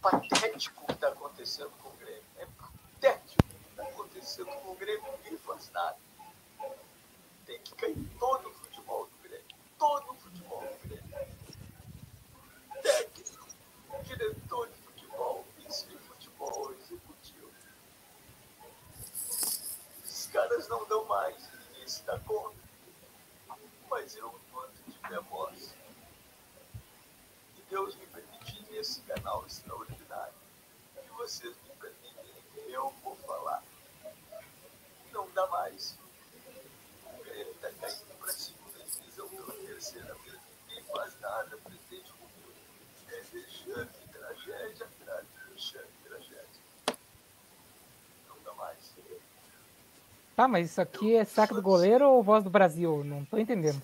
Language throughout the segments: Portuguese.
patético que está acontecendo com o Grêmio. É patético o que está acontecendo com o Grêmio. Ninguém faz nada. Tem que cair todo o futebol do Grêmio. Todo o futebol do Grêmio. Técnico, diretor de futebol, vice de futebol, executivo. Os caras não dão mais. Ninguém se dá conta. Mas eu, quando tiver voz, e Deus me nesse canal extraordinário, que vocês me permitem, eu vou falar. Não dá mais. O Grêmio está caindo para a segunda divisão pela terceira vez. Ninguém faz nada, presidente Rubio. É vexame, tragédia atrás de vexame, tragédia. Não dá mais. Tá, mas isso aqui é saque do goleiro ou voz do Brasil? Não tô entendendo.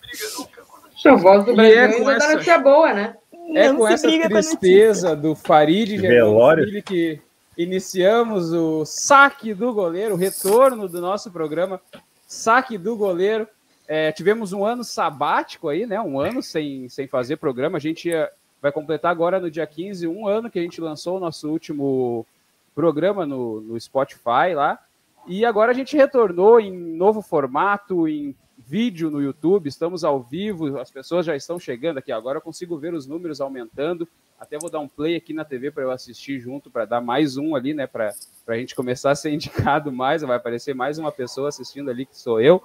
Briga nunca quando A voz do Brasil é ainda tá essa- notícia boa, né? É com essa com tristeza do Farid Velório. Germano que iniciamos o saque do goleiro, o retorno do nosso programa, saque do goleiro. É, tivemos um ano sabático aí, né? Um ano sem, sem fazer programa. A gente ia- vai completar agora no dia 15, um ano que a gente lançou o nosso último programa no, no Spotify lá. E agora a gente retornou em novo formato, em vídeo no YouTube, estamos ao vivo, as pessoas já estão chegando aqui. Agora eu consigo ver os números aumentando. Até vou dar um play aqui na TV para eu assistir junto, para dar mais um ali, né? Para a gente começar a ser indicado mais. Vai aparecer mais uma pessoa assistindo ali, que sou eu.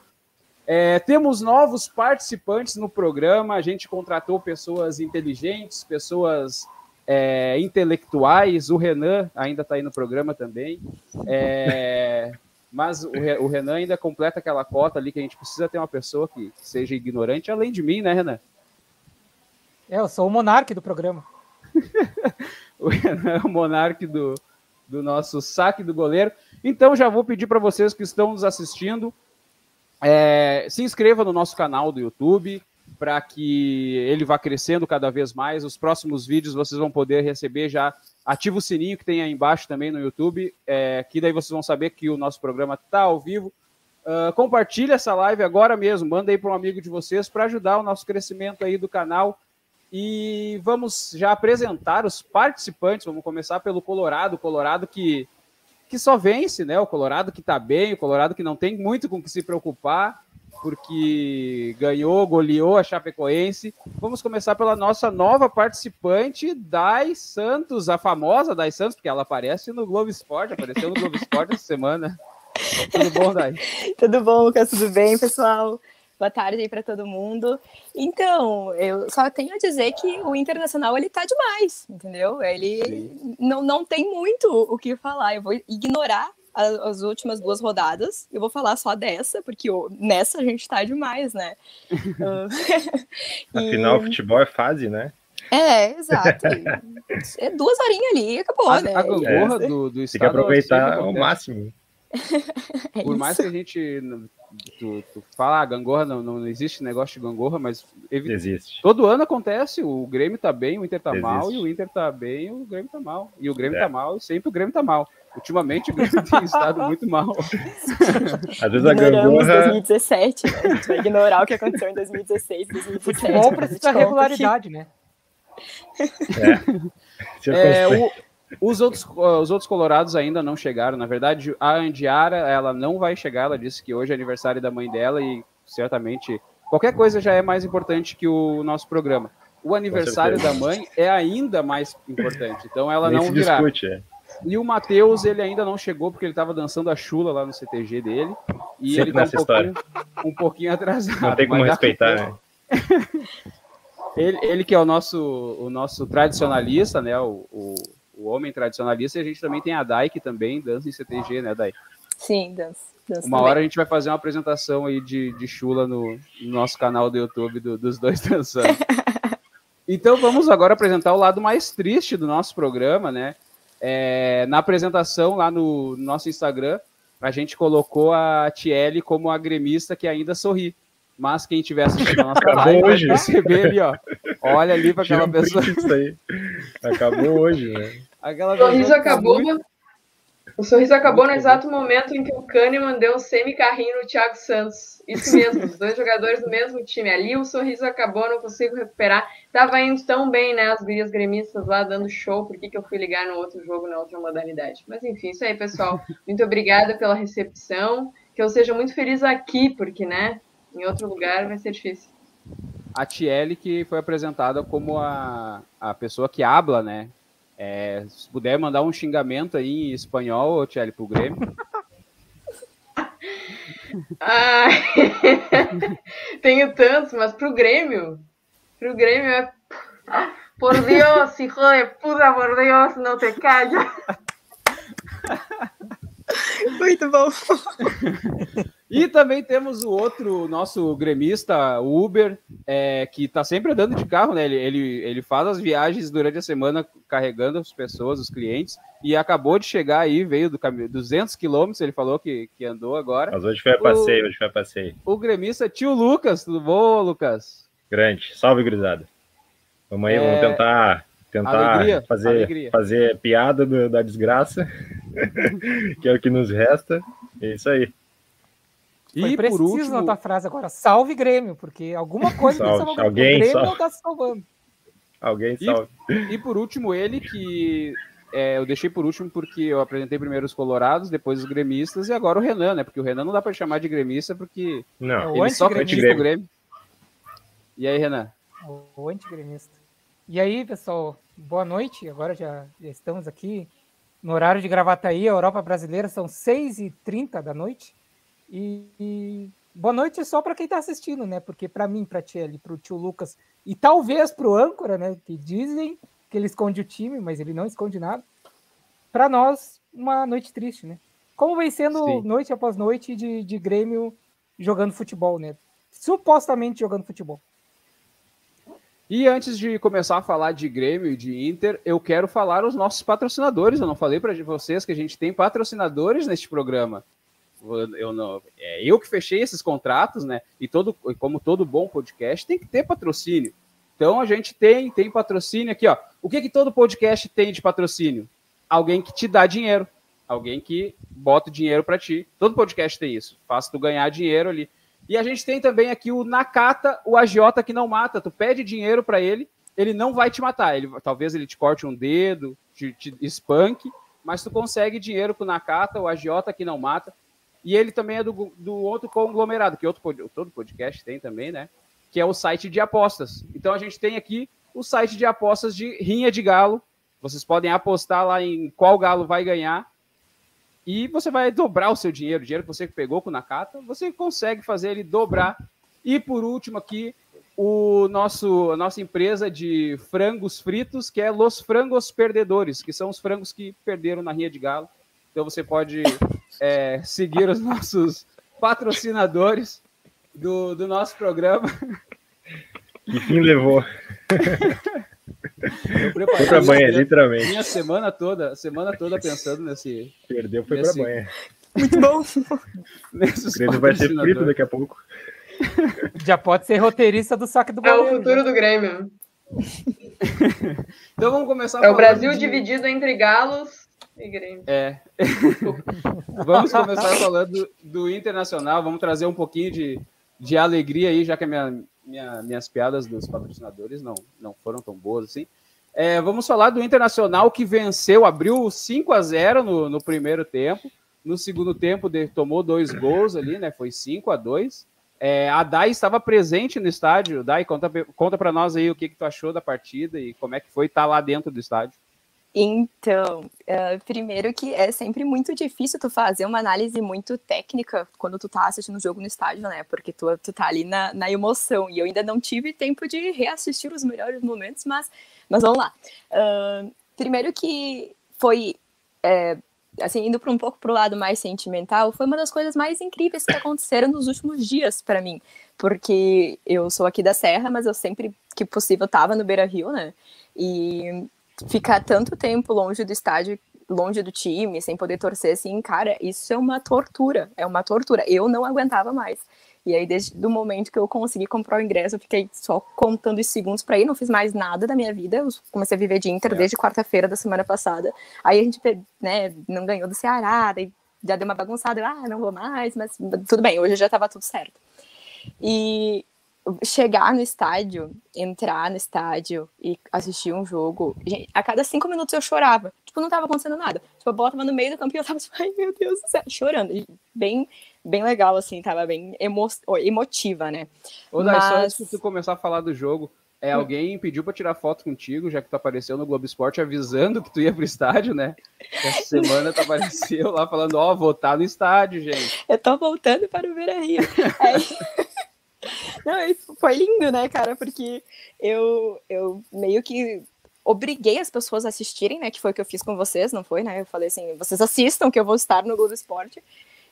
É, temos novos participantes no programa. A gente contratou pessoas inteligentes, pessoas é, intelectuais. O Renan ainda está aí no programa também. É, mas o, o Renan ainda completa aquela cota ali que a gente precisa ter uma pessoa que seja ignorante, além de mim, né, Renan? É, eu sou o monarca do programa. O Renan é o monarque do, do nosso saque do goleiro. Então já vou pedir para vocês que estão nos assistindo, é, se inscreva no nosso canal do YouTube para que ele vá crescendo cada vez mais. Os próximos vídeos vocês vão poder receber já. Ativa o sininho que tem aí embaixo também no YouTube, é, que daí vocês vão saber que o nosso programa está ao vivo. Ah, compartilhe essa live agora mesmo, manda aí para um amigo de vocês para ajudar o nosso crescimento aí do canal. E vamos já apresentar os participantes. Vamos começar pelo Colorado, Colorado que, que só vence, né? O Colorado que tá bem, o Colorado que não tem muito com o que se preocupar, porque ganhou, goleou a Chapecoense. Vamos começar pela nossa nova participante, Dai Santos, a famosa Dai Santos, porque ela aparece no Globo Esporte, apareceu no Globo Esporte essa semana. Tudo bom, Dai? Tudo bom, Lucas? Tudo bem, pessoal? Boa tarde aí para todo mundo. Então, eu só tenho a dizer que o Internacional ele tá demais, entendeu? Ele não, não tem muito o que falar. Eu vou ignorar as últimas duas rodadas. Eu vou falar só dessa, porque nessa a gente tá demais, né? Ah, e- Afinal, futebol é fase, né? É, exato. É duas horinhas ali e acabou, A, né? a gangorra É. do, do Tem que aproveitar ao máximo. É Por mais isso. que a gente. Tu, tu fala, ah, gangorra, não, não existe negócio de gangorra, mas evi- Existe. todo ano acontece. O Grêmio tá bem, o Inter tá Existe. mal, e o Inter tá bem, o Grêmio tá mal. E o Grêmio É. tá mal, e sempre o Grêmio tá mal. Ultimamente o Grêmio tem estado muito mal. Às vezes a Ignoramos gangorra. 2017, né? A gente vai ignorar o que aconteceu em 2016, 2017. Futebol precisa regularidade, né? É, circunstância. o- os, outros, os outros colorados ainda não chegaram. Na verdade, a Andiara, ela não vai chegar. Ela disse que hoje é aniversário da mãe dela e certamente qualquer coisa já é mais importante que o nosso programa. O aniversário da mãe é ainda mais importante. Então ela Nem não se virá. discute. é. E o Matheus, ele ainda não chegou porque ele estava dançando a chula lá no CTG dele. E Sempre ele tá um pouquinho, um pouquinho atrasado. Não tem como respeitar, né? Ele, ele que é o nosso, o nosso tradicionalista, né? O, o, o homem tradicionalista, e a gente também tem a Dai, que também dança em CTG, né, Dai? Sim, dança. dança Uma também. hora a gente vai fazer uma apresentação aí de, de chula no, no nosso canal do YouTube do- dos dois dançando. Então vamos agora apresentar o lado mais triste do nosso programa, né? É, na apresentação lá no, no nosso Instagram, a gente colocou a Tiele como a gremista que ainda sorri. Mas quem tiver assistindo a nossa Acabou live vai hoje. perceber ali, ó. Olha ali para aquela um pessoa. disso aí. Acabou hoje, né? Aquela O sorriso tá acabou, muito- O sorriso acabou no exato momento em que o Kahneman deu um semi-carrinho no Thiago Santos. Isso mesmo, os dois jogadores do mesmo time. Ali o sorriso acabou, não consigo recuperar. Tava indo tão bem, né? As gurias gremistas lá dando show. Por que, que eu fui ligar no outro jogo, na outra modalidade? Mas enfim, isso aí, pessoal. Muito obrigada pela recepção. Que eu seja muito feliz aqui, porque, né? Em outro lugar vai ser difícil. A Tiele que foi apresentada como a, a pessoa que habla, né? É, se puder mandar um xingamento aí em espanhol, Tiele, pro Grêmio. Ai, tenho tantos, mas pro Grêmio, pro Grêmio é. Por Deus, hijo de puta, por Deus, não te calles. Muito bom. E também temos o outro nosso gremista, o Uber, é, que tá sempre andando de carro, né? Ele, ele, ele faz as viagens durante a semana carregando as pessoas, os clientes, e acabou de chegar aí, veio do caminho, 200 quilômetros, ele falou que, que andou agora. Mas hoje foi a passeio, hoje foi a passeio. O gremista tio Lucas, tudo bom, Lucas? Grande. Salve, gurizada. Vamos aí, É, vamos tentar, tentar alegria, fazer, alegria. fazer piada do- da desgraça, que é o que nos resta. É isso aí. Foi E por preciso último, na tua frase agora. Salve Grêmio, porque alguma coisa que Salve. salvar o Alguém Grêmio salve. não tá se salvando. Alguém E- salve. E por último, ele que é, eu deixei por último porque eu apresentei primeiro os colorados, depois os gremistas e agora o Renan, né? Porque o Renan não dá para chamar de gremista porque Não, É o ele só antigremista. critica o Grêmio. E aí, Renan? O antigremista. E aí, pessoal, boa noite. Agora já, já estamos aqui no horário de Gravataí, a Europa Brasileira, são 6h30 da noite. E, e boa noite só para quem está assistindo, né? Porque para mim, para ti ali, para o tio Lucas e talvez para o âncora, né? Que dizem que ele esconde o time, mas ele não esconde nada. Para nós, uma noite triste, né? Como vem sendo Sim. noite após noite de, de Grêmio jogando futebol, né? Supostamente jogando futebol. E antes de começar a falar de Grêmio e de Inter, eu quero falar os nossos patrocinadores. Eu não falei para vocês que a gente tem patrocinadores neste programa. Eu, não, é eu que fechei esses contratos, né? E todo, como todo bom podcast, tem que ter patrocínio. Então a gente tem, tem patrocínio aqui, ó. O que que todo podcast tem de patrocínio? Alguém que te dá dinheiro, alguém que bota dinheiro para ti. Todo podcast tem isso. Faz tu ganhar dinheiro ali. E a gente tem também aqui o Nakata, o agiota que não mata. Tu pede dinheiro para ele, ele não vai te matar. Ele, talvez ele te corte um dedo, te, te espanque, mas tu consegue dinheiro com o Nakata, o agiota que não mata. E ele também é do, do outro conglomerado, que outro, todo podcast tem também, né? Que é o site de apostas. Então a gente tem aqui o site de apostas de Rinha de Galo. Vocês podem apostar lá em qual galo vai ganhar. E você vai dobrar o seu dinheiro, o dinheiro que você pegou com o Nakata, você consegue fazer ele dobrar. E por último aqui, o nosso, a nossa empresa de frangos fritos, que é Los Frangos Perdedores, que são os frangos que perderam na Rinha de Galo. Então você pode é, seguir os nossos patrocinadores do, do nosso programa. Que fim levou? Eu preparei Foi pra banha, minha, literalmente. minha semana toda, semana toda pensando nesse, Perdeu, foi Nesse- pra banha. Muito bom. nesses O Grêmio vai ser frito daqui a pouco. Já pode ser roteirista do saque do É o futuro do Grêmio. Então vamos começar É o Brasil de- dividido entre galos Grêmio. É. vamos começar falando do Internacional. Vamos trazer um pouquinho de, de alegria aí, já que minha, minha- minhas piadas dos patrocinadores não, não foram tão boas assim. É, vamos falar do Internacional que venceu, abriu 5 a 0 no, no primeiro tempo. No segundo tempo, de- tomou dois gols ali, né? Foi 5 a 2 é, A Dai estava presente no estádio. Dai, conta, conta para nós aí o que, que tu achou da partida e como é que foi estar lá dentro do estádio. Então, eh, primeiro que é sempre muito difícil tu fazer uma análise muito técnica quando tu tá assistindo o jogo no estádio, né? Porque tu, tu tá ali na, na emoção. E eu ainda não tive tempo de reassistir os melhores momentos, mas, mas vamos lá. Ahn, primeiro que foi, eh, assim, indo para um pouco pro lado mais sentimental, foi uma das coisas mais incríveis que aconteceram nos últimos dias para mim. Porque eu sou aqui da Serra, mas eu sempre que possível tava no Beira Rio, né? E ficar tanto tempo longe do estádio, longe do time, sem poder torcer assim, cara, isso é uma tortura, é uma tortura. Eu não aguentava mais. E aí, desde o momento que eu consegui comprar o ingresso, eu fiquei só contando os segundos para ir, não fiz mais nada da minha vida. Eu comecei a viver de Inter é. desde quarta-feira da semana passada. Aí a gente né, não ganhou do Ceará, daí já deu uma bagunçada, eu, ah, não vou mais, mas tudo bem, hoje já estava tudo certo. E chegar no estádio, entrar no estádio e assistir um jogo, gente, a cada cinco minutos eu chorava. Tipo, não tava acontecendo nada. Tipo, a bola tava no meio do campo e eu tava tipo, ai meu Deus do céu, chorando. Bem, bem legal, assim, tava bem emo emotiva, né? Ô, Dai, Mas... só antes de tu começar a falar do jogo, é, hum. alguém pediu para tirar foto contigo, já que tu apareceu no Globo Esporte avisando que tu ia pro estádio, né? Essa semana tu apareceu lá falando, ó, oh, vou estar no estádio, gente. Eu tô voltando para o Beira Rio. É... Não, foi lindo, né, cara? Porque eu, eu meio que obriguei as pessoas a assistirem, né? Que foi o que eu fiz com vocês, não foi, né? Eu falei assim, vocês assistam que eu vou estar no Globo Esporte.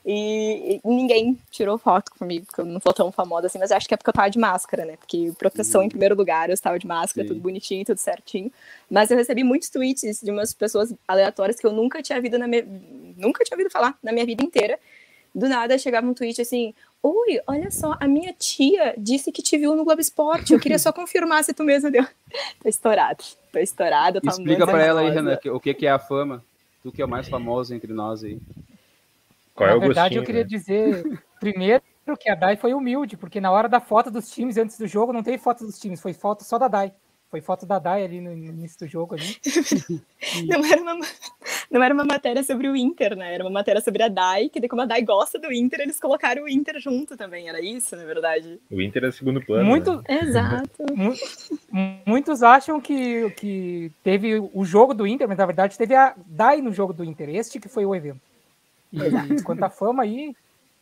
E, e, ninguém tirou foto comigo, porque eu não sou tão famosa assim, mas acho que é porque eu tava de máscara, né? Porque proteção em uhum. primeiro lugar, eu estava de máscara, Sim. tudo bonitinho, tudo certinho. Mas eu recebi muitos tweets de umas pessoas aleatórias que eu nunca tinha ouvido na minha, nunca tinha ouvido falar na minha vida inteira. Do nada chegava um tweet assim: Oi, olha só, a minha tia disse que te viu no Globo Esporte. Eu queria só confirmar se tu mesmo deu. tô estourado, tô estourado. Tô Explica para ela aí, Renan, o que, que é a fama. Tu que é o mais famoso entre nós aí. Qual é na verdade, eu queria né? dizer primeiro que a Dai foi humilde, porque na hora da foto dos times antes do jogo não teve foto dos times, foi foto só da Dai. Foi foto da Dai ali no início do jogo. Ali. não, era uma, não era uma matéria sobre o Inter, né? Era uma matéria sobre a Dai, que como a Dai gosta do Inter, eles colocaram o Inter junto também. Era isso, na verdade. O Inter é segundo plano. Muito, né? Exato. Muitos acham que, que teve o jogo do Inter, mas na verdade teve a Dai no jogo do Inter. Este que foi o evento. E quanto à fama aí,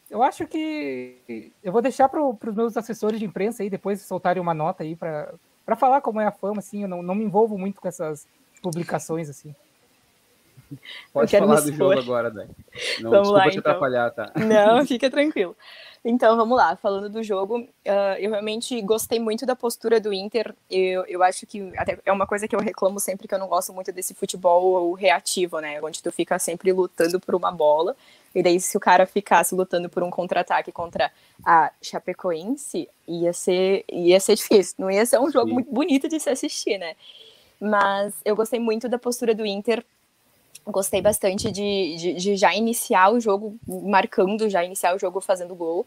eu acho que eu vou deixar para os meus assessores de imprensa aí depois soltarem uma nota aí para para falar como é a fama, assim, eu não, não me envolvo muito com essas publicações, assim. Pode falar do jogo agora, Dani. Não, vamos desculpa lá, te então. atrapalhar, tá? Não, fica tranquilo. Então, vamos lá. Falando do jogo, uh, eu realmente gostei muito da postura do Inter. Eu, eu acho que até é uma coisa que eu reclamo sempre, que eu não gosto muito desse futebol reativo, né? Onde tu fica sempre lutando por uma bola. E daí, se o cara ficasse lutando por um contra-ataque contra a Chapecoense, ia ser, ia ser difícil. Não ia ser um jogo Sim. muito bonito de se assistir, né? Mas eu gostei muito da postura do Inter. Gostei bastante de, de, de já iniciar o jogo marcando, já iniciar o jogo fazendo gol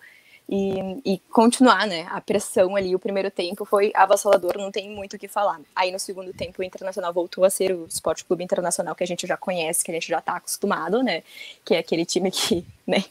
e, e, continuar, né? A pressão ali, o primeiro tempo foi avassalador, não tem muito o que falar. Aí no segundo tempo o Internacional voltou a ser o Esporte Clube Internacional que a gente já conhece, que a gente já tá acostumado, né? Que é aquele time que, né,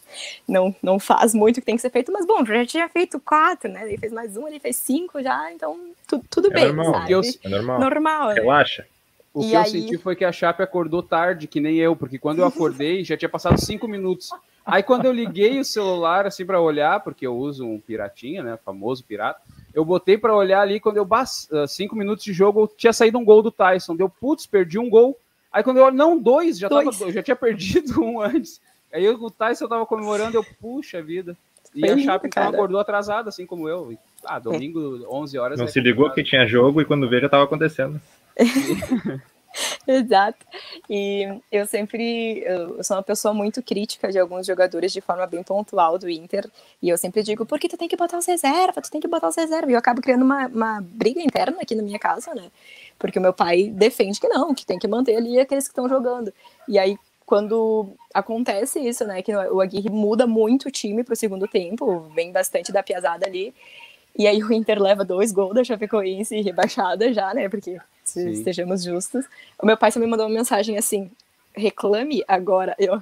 não, não faz muito o que tem que ser feito, mas bom, já tinha feito quatro, né? Ele fez mais um, ele fez cinco já, então tu, tudo é bem, normal. sabe? Eu, é normal. Normal, né? Relaxa. O e que aí... eu senti foi que a Chape acordou tarde, que nem eu, porque quando eu acordei já tinha passado cinco minutos. Aí quando eu liguei o celular assim para olhar, porque eu uso um piratinha, né, famoso pirata, eu botei para olhar ali quando eu uh, cinco minutos de jogo tinha saído um gol do Tyson, deu putz, perdi um gol. Aí quando eu olho, não, dois, já dois. Tava, já tinha perdido um antes. Aí o Tyson tava comemorando, eu puxa vida. E Foi a Chape então acordou atrasada, assim como eu. Ah, domingo, 11 horas. Não se ligou que tinha jogo e quando veio já tava acontecendo. Exato. E eu sempre eu sou uma pessoa muito crítica de alguns jogadores de forma bem pontual do Inter. E eu sempre digo, porque tu tem que botar os reservas, tu tem que botar os reservas. E eu acabo criando uma, uma briga interna aqui na minha casa, né? Porque o meu pai defende que não, que tem que manter ali aqueles que estão jogando. E aí, quando acontece isso, né? Que o Aguirre muda muito o time pro segundo tempo, vem bastante da piazada ali. E aí o Inter leva dois gols da Chapecoense rebaixada já, né? Porque se estejamos justos. O meu pai também mandou uma mensagem assim: reclame agora. Eu.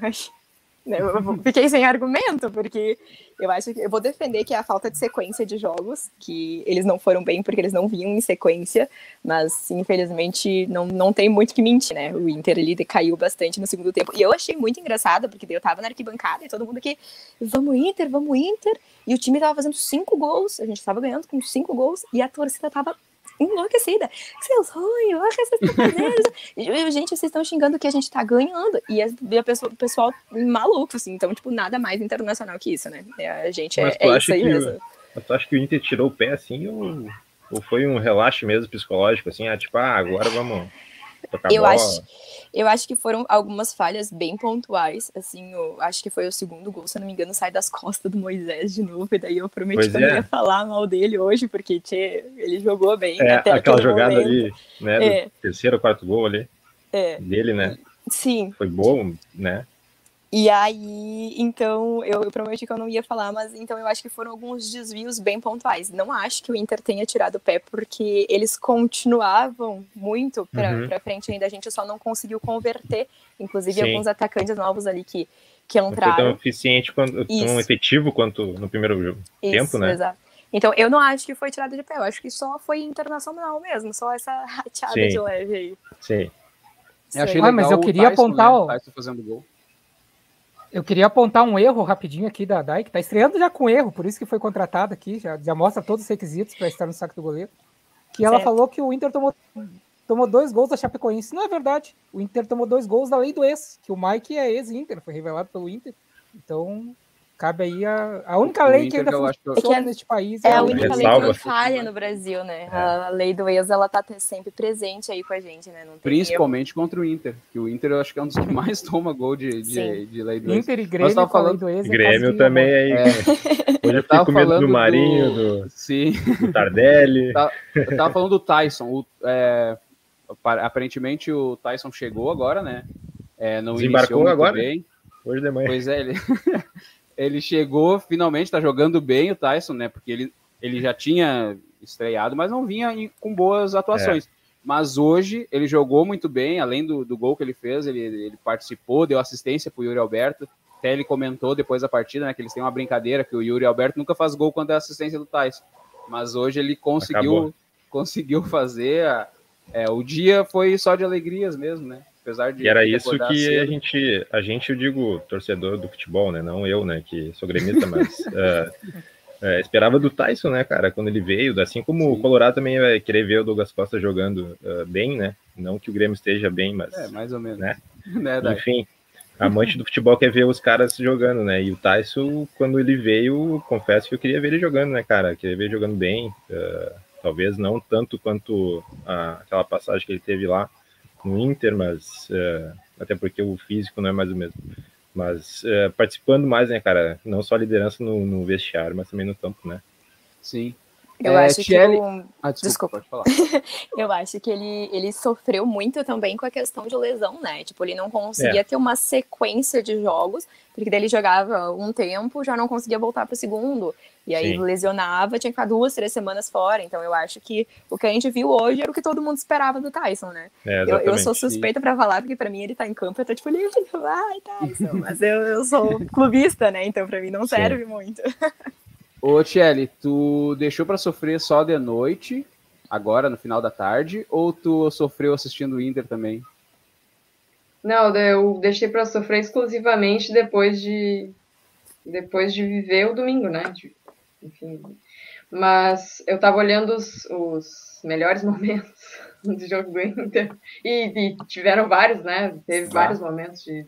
Né, eu fiquei sem argumento, porque eu acho que eu vou defender que é a falta de sequência de jogos, que eles não foram bem porque eles não vinham em sequência, mas infelizmente não, não tem muito que mentir, né? O Inter ele decaiu bastante no segundo tempo. E eu achei muito engraçado, porque eu tava na arquibancada e todo mundo aqui, vamos Inter, vamos Inter, e o time tava fazendo cinco gols, a gente tava ganhando com cinco gols, e a torcida tava enlouquecida. Seus ruins, olha o que vocês estão fazendo. gente, vocês estão xingando que a gente tá ganhando. E a, pessoa, o pessoal maluco, assim. Então, tipo, nada mais internacional que isso, né? É, a gente Mas é, é isso aí que, mesmo. Tu acha que o Inter tirou o pé, assim, ou, ou foi um relaxe mesmo psicológico, assim? Ah, tipo, ah, agora vamos... tocar Eu bola. acho, eu acho que foram algumas falhas bem pontuais. Assim, eu acho que foi o segundo gol, se eu não me engano, sai das costas do Moisés de novo. E daí eu prometi Pois que eu não é. ia falar mal dele hoje, porque tchê, ele jogou bem. É, aquela jogada momento. ali, né, do É. terceiro ou quarto gol ali, É, dele, né, sim. foi bom, né, E aí, então, eu, eu prometi que eu não ia falar, mas então eu acho que foram alguns desvios bem pontuais. Não acho que o Inter tenha tirado o pé, porque eles continuavam muito pra, Uhum. pra frente ainda. A gente só não conseguiu converter. Inclusive, Sim. alguns atacantes novos ali que, que não foi tão entraram. eficiente, quanto, tão Isso. efetivo quanto no primeiro jogo. tempo, né? exato. Então, eu não acho que foi tirado de pé. Eu acho que só foi internacional mesmo. Só essa rateada Sim. de leve aí. Sim, Eu achei Ah, mas legal eu o queria Tyson, apontar né? o- Tyson fazendo gol. Eu queria apontar um erro rapidinho aqui da Dai, que tá estreando já com erro, por isso que foi contratada aqui, já, já mostra todos os requisitos para estar no saco do goleiro. Que ela Certo. falou que o Inter tomou, tomou dois gols da Chapecoense. Não é verdade. O Inter tomou dois gols da lei do ex, que o Mike é ex-Inter, foi revelado pelo Inter. Então, cabe aí a, a única O lei que ainda eu acho que- funciona É que neste país. É a Não, única lei que falha no Brasil, né? A lei do ex, ela tá sempre presente aí com a gente, né? Não tem Principalmente contra o Inter, que o Inter eu acho que é um dos que mais toma gol de, de, de lei do ex. Inter e Grêmio tava com a lei falando- do ex. é Grêmio de também aí, É, hoje eu tava fiquei com medo falando do do- Marinho, do, sim. do Tardelli. Eu tava falando do Tyson. O, é, apa- aparentemente o Tyson chegou agora, né? É, não Desembarcou agora? bem. hoje de manhã. Pois é, ele, ele chegou, finalmente tá jogando bem o Tyson, né? Porque ele, ele já tinha estreado, mas não vinha com boas atuações. É. Mas hoje ele jogou muito bem, além do, do gol que ele fez, ele, ele participou, deu assistência pro Yuri Alberto. Até ele comentou depois da partida, né? Que eles têm uma brincadeira que o Yuri Alberto nunca faz gol quando é assistência do Tyson. Mas hoje ele conseguiu, Acabou. conseguiu fazer. a- é, o dia foi só de alegrias mesmo, né? Apesar de. E era isso que a cedo. gente, a gente, eu digo, torcedor do futebol, né? Não eu, né? Que sou gremista, mas é, é, esperava do Tyson, né, cara? Quando ele veio, assim como o Sim. Colorado também vai querer ver o Douglas Costa jogando é, bem, né? Não que o Grêmio esteja bem, mas É, mais ou menos. Né? né enfim, amante do futebol quer ver os caras jogando, né? E o Tyson, quando ele veio, confesso que eu queria ver ele jogando, né, cara? Queria ver ele jogando bem. é, talvez não tanto quanto a- aquela passagem que ele teve lá no Inter, mas é, até porque o físico não é mais o mesmo. Mas é, participando mais, né, cara? Não só a liderança no, no vestiário, mas também no campo, né? Sim. Eu É, acho Thierry- que o, Ah, desculpa, Desculpa. Eu acho que ele, ele sofreu muito também com a questão de lesão, né? Tipo, ele não conseguia ter uma sequência de jogos, porque daí ele jogava um tempo, já não conseguia voltar para o segundo. E aí Sim. lesionava, tinha que ficar duas, três semanas fora. Então eu acho que o que a gente viu hoje era o que todo mundo esperava do Tyson, né? É, Eu, eu sou suspeita pra falar, porque pra mim ele tá em campo, eu tô tipo, livre, vai, Tyson. Mas eu, eu sou clubista, né? Então pra mim não Sim. serve muito. Ô, Tchelle, tu deixou pra sofrer só de noite, agora no final da tarde, ou tu sofreu assistindo o Inter também? Não, eu deixei para sofrer exclusivamente depois de depois de viver o domingo, né? De- enfim. Mas eu tava olhando os, os melhores momentos do jogo do Inter e, e tiveram vários, né? Teve Ah. vários momentos de,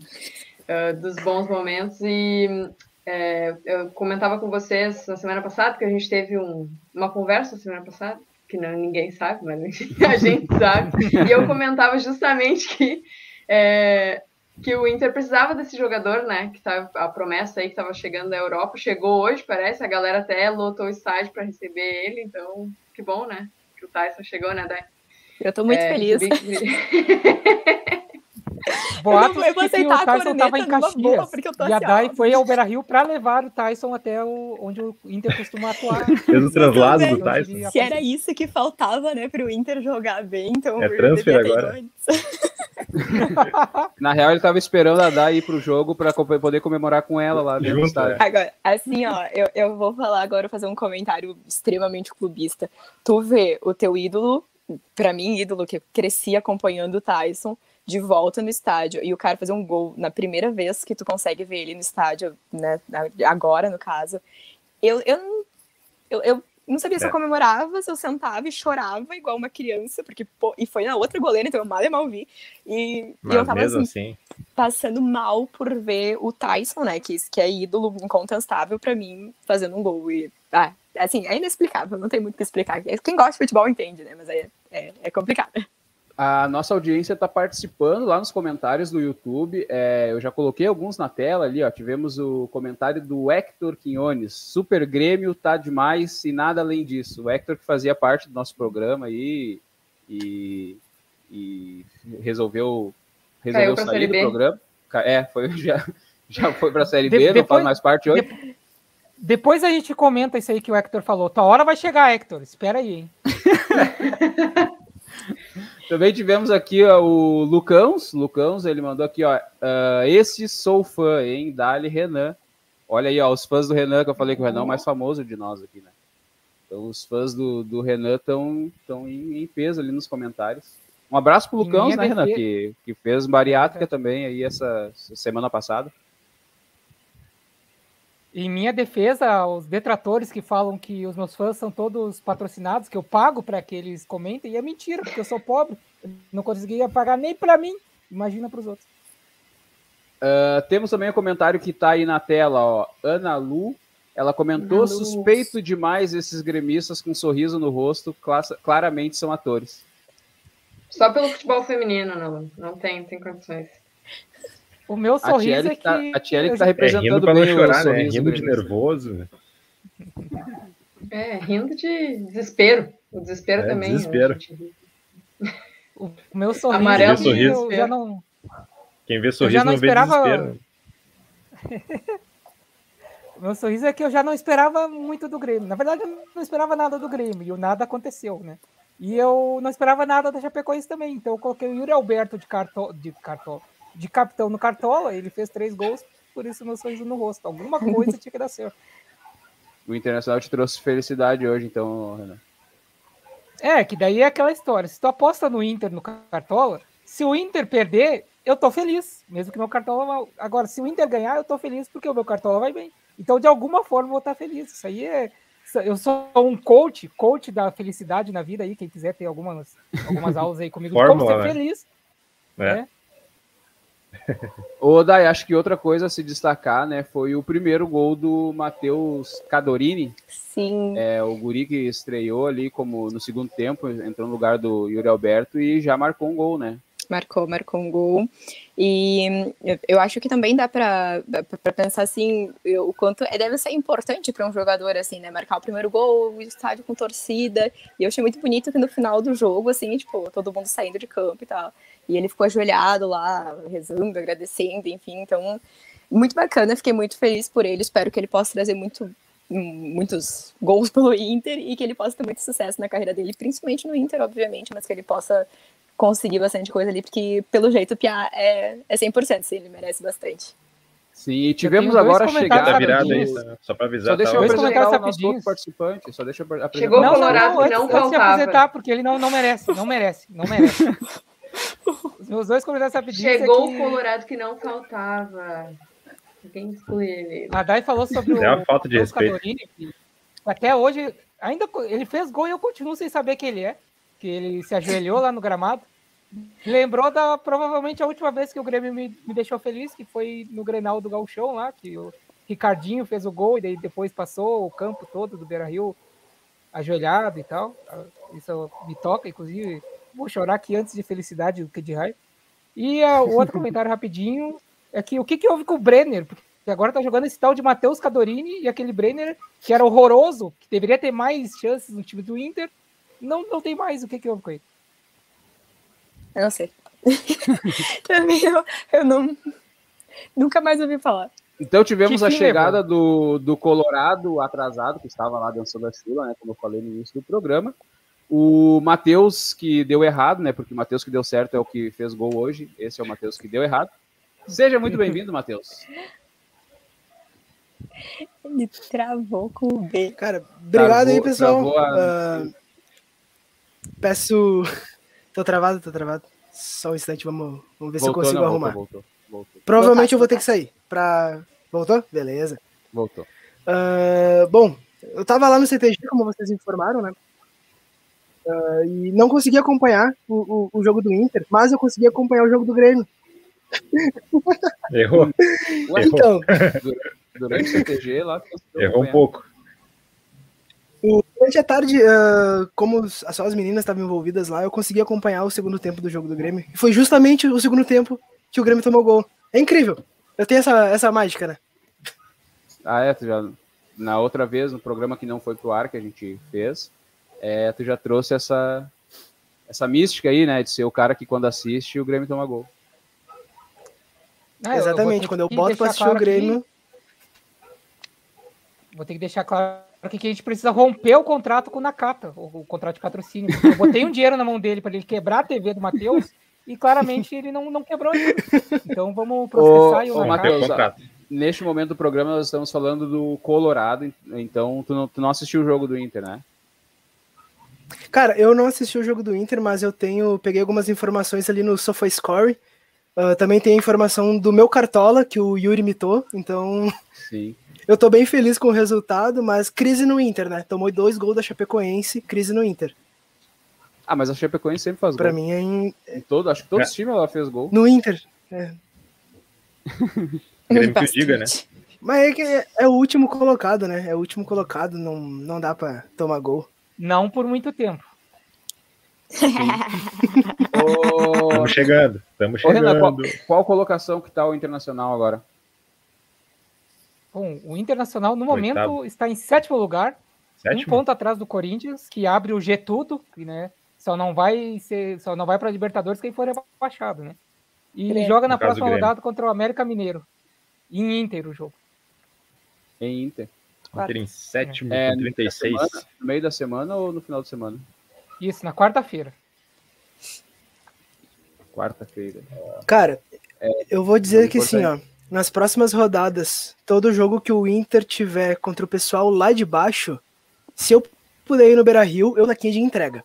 ah, dos bons momentos e é, eu comentava com vocês na semana passada que a gente teve um- uma conversa na semana passada que não, ninguém sabe, mas a gente sabe. E eu comentava justamente que é, que o Inter precisava desse jogador, né? Que tá a promessa aí que estava chegando da Europa, chegou hoje, parece. A galera até lotou o estádio para receber ele, então que bom, né? Que o Tyson chegou, né, Dai? Eu tô muito É, feliz. recebi- Boatos Eu vou de que o Tyson tava em boa, Caxias. porque eu tô E a assim. Dai foi ao Beira-Rio para levar o Tyson até o, onde o Inter costuma atuar. Fez o do Tyson. Se era isso que faltava, né, pro Inter jogar bem, então É transfer agora. Na real, ele tava esperando a Dai ir pro jogo pra co- poder comemorar com ela lá dentro do estádio. Agora, assim, ó, eu, eu vou falar agora, fazer um comentário extremamente clubista. Tu vê o teu ídolo, pra mim, ídolo que eu cresci acompanhando o Tyson, de volta no estádio, e o cara fazer um gol na primeira vez que tu consegue ver ele no estádio, né, agora, no caso. Eu, eu, não- eu, eu não sabia se eu É. comemorava, se eu sentava e chorava igual uma criança, porque, pô, e foi na outra goleira, então eu mal e mal vi. E, e eu Mas tava mesmo assim, assim, passando mal por ver o Tyson, né? Que, que é ídolo incontestável pra mim, fazendo um gol. E, ah, assim, é inexplicável, não tem muito o que explicar. Quem gosta de futebol entende, né? Mas é, é, é complicado. A nossa audiência está participando lá nos comentários do YouTube. É, eu já coloquei alguns na tela ali, ó. Tivemos o comentário do Hector Quinones. Super Grêmio tá demais e nada além disso. O Hector que fazia parte do nosso programa aí e, e resolveu, resolveu sair do programa. É, foi, já, já foi para a Série de, B, depois, não faz mais parte hoje. De, depois a gente comenta isso aí que o Hector falou. Tua hora vai chegar, Hector. Espera aí, hein? Também tivemos aqui ó, o Lucãos. Lucãos, ele mandou aqui, ó. Uh, esse sou fã, hein? Dali Renan. Olha aí, ó, os fãs do Renan, que eu falei que o Renan é o mais famoso de nós aqui, né? Então, os fãs do, do Renan estão em, em peso ali nos comentários. Um abraço pro Lucãos, né, Renan? Que, que fez bariátrica também aí essa semana passada. Em minha defesa, os detratores que falam que os meus fãs são todos patrocinados, que eu pago para que eles comentem, e é mentira, porque eu sou pobre, não conseguia pagar nem para mim, imagina para os outros. Uh, temos também o um comentário que está aí na tela, ó. Ana Lu, ela comentou: suspeito demais esses gremistas com um sorriso no rosto, claramente são atores. Só pelo futebol feminino, não, não tem, tem condições. O meu sorriso é que. Tá, a Thierry que tá representando é, bem chorar, o né? Rindo de nervoso. É, rindo de desespero. O desespero é, também. Desespero. O meu sorriso, Amarelo, sorriso. eu já não. Quem vê sorriso não, não esperava... vê desespero. o meu sorriso é que eu já não esperava muito do Grêmio. Na verdade, eu não esperava nada do Grêmio e o nada aconteceu, né? E eu não esperava nada da Chapecoense também. Então eu coloquei o Yuri Alberto de cartão, de cartão, de capitão no Cartola, ele fez três gols, por isso meu sorriso no rosto. Alguma coisa tinha que dar certo. O Internacional te trouxe felicidade hoje, então, Renan. É, que daí é aquela história. Se tu aposta no Inter no Cartola, se o Inter perder, eu tô feliz. Mesmo que meu Cartola. Agora, se o Inter ganhar, eu tô feliz porque o meu Cartola vai bem. Então, de alguma forma, eu vou estar feliz. Isso aí é. Eu sou um coach, coach da felicidade na vida aí. Quem quiser ter algumas, algumas aulas aí comigo Fórmula, como ser né? feliz. É. Né? Ô, Dai, acho que outra coisa a se destacar, né, foi o primeiro gol do Matheus Cadorini. Sim. É, o guri que estreou ali como no segundo tempo, entrou no lugar do Yuri Alberto e já marcou um gol, né? Marcou, marcou um gol. E eu acho que também dá para pensar assim, o quanto é, deve ser importante para um jogador, assim, né? Marcar o primeiro gol, o estádio com torcida. E eu achei muito bonito que no final do jogo, assim, tipo, todo mundo saindo de campo e tal. E ele ficou ajoelhado lá, rezando, agradecendo, enfim. Então, muito bacana, fiquei muito feliz por ele. Espero que ele possa trazer muito, muitos gols pelo Inter e que ele possa ter muito sucesso na carreira dele, principalmente no Inter, obviamente, mas que ele possa conseguir bastante coisa ali, porque pelo jeito o Pia é, é 100%, sim, ele merece bastante. Sim, e tivemos agora a chegada. Virada aí, só para avisar. Só deixa tá eu apresentar o nosso outro participante. Só deixa eu apresentar. Chegou o Colorado não, não, não, não faltava. apresentar, porque ele não, não merece, não merece, não merece. Os meus dois comentários rapidinhos. Chegou é que... o Colorado que não faltava. Quem exclui ele? A Dai falou sobre o. É uma falta de respeito. até hoje, ainda ele fez gol e eu continuo sem saber quem ele é. Que ele se ajoelhou lá no gramado. Lembrou da provavelmente a última vez que o Grêmio me, me deixou feliz, que foi no Grenal do Galchão lá, que o Ricardinho fez o gol e daí depois passou o campo todo do Beira Rio ajoelhado e tal. Isso me toca, inclusive vou chorar aqui antes de felicidade do que de raiva. E uh, o outro comentário rapidinho é que o que, que houve com o Brenner? Porque agora tá jogando esse tal de Matheus Cadorini e aquele Brenner que era horroroso, que deveria ter mais chances no time do Inter, não, não tem mais. O que, que houve com ele? Eu não sei. Também eu, eu não. Nunca mais ouvi falar. Então tivemos a chegada do, do Colorado atrasado, que estava lá dançando a chuva, né? Como eu falei no início do programa. O Matheus, que deu errado, né? Porque o Matheus que deu certo é o que fez gol hoje. Esse é o Matheus que deu errado. Seja muito bem-vindo, Matheus. Ele travou com o B. Cara, obrigado travou, aí, pessoal. A... Uh, peço. tô travado, tô travado. Só um instante, vamos, vamos ver voltou, se eu consigo não, arrumar. Voltou, voltou, Provavelmente eu vou ter que sair. Pra... Voltou? Beleza. Voltou. Uh, bom, eu tava lá no CTG, como vocês informaram, né? Uh, e não consegui acompanhar o, o, o, jogo do Inter, mas eu consegui acompanhar o jogo do Grêmio. Errou. então, durante o CTG lá. Errou um pouco. Durante a tarde, uh, como só as meninas estavam envolvidas lá, eu consegui acompanhar o segundo tempo do jogo do Grêmio. E foi justamente o segundo tempo que o Grêmio tomou gol. É incrível. Eu tenho essa, essa mágica, né? Ah, é, já. Na outra vez, no programa que não foi pro ar que a gente fez, é, tu já trouxe essa, essa mística aí, né? De ser o cara que quando assiste o Grêmio toma gol. Ah, Exatamente, eu quando eu boto pra assistir claro o Grêmio. Vou ter que deixar claro que a gente precisa romper o contrato com o Nakata, o, o contrato de patrocínio. Eu botei um dinheiro na mão dele para ele quebrar a TV do Matheus e claramente ele não, não quebrou ainda. Então vamos processar ô, o Matheus, neste momento do programa nós estamos falando do Colorado, então tu não, tu não assistiu o jogo do Inter, né? Cara, eu não assisti o jogo do Inter, mas eu tenho peguei algumas informações ali no SofaScore. Uh, também tem a informação do meu cartola que o Yuri mitou, então Sim. eu tô bem feliz com o resultado, mas crise no Inter, né? Tomou dois gols da Chapecoense, crise no Inter. Ah, mas a Chapecoense sempre faz pra gol. Pra mim é em... em todo, acho que todos é. os times ela fez gol. No Inter. É. Grêmio que diga, né? Mas é que é, é, o último colocado, né? É o último colocado, não, não dá pra tomar gol. Não por muito tempo. Estamos chegando, estamos chegando. Renan, qual, qual, colocação que tá o Internacional agora? Bom, o Internacional no momento Oitavo. está em sétimo lugar, sétimo? um ponto atrás do Corinthians, que abre o G tudo, né? Só não vai ser, só não vai para Libertadores quem for rebaixado, né? E ele joga na próxima rodada contra o América Mineiro. Em Inter o jogo. Em Inter. Inter em sétimo, é, 36. Semana, no meio da semana ou no final de semana? Isso, na quarta-feira. Quarta-feira. Cara, é, eu vou dizer que assim, ó, nas próximas rodadas, todo jogo que o Inter tiver contra o pessoal lá de baixo, se eu puder ir no Beira Rio, eu daqui de entrega.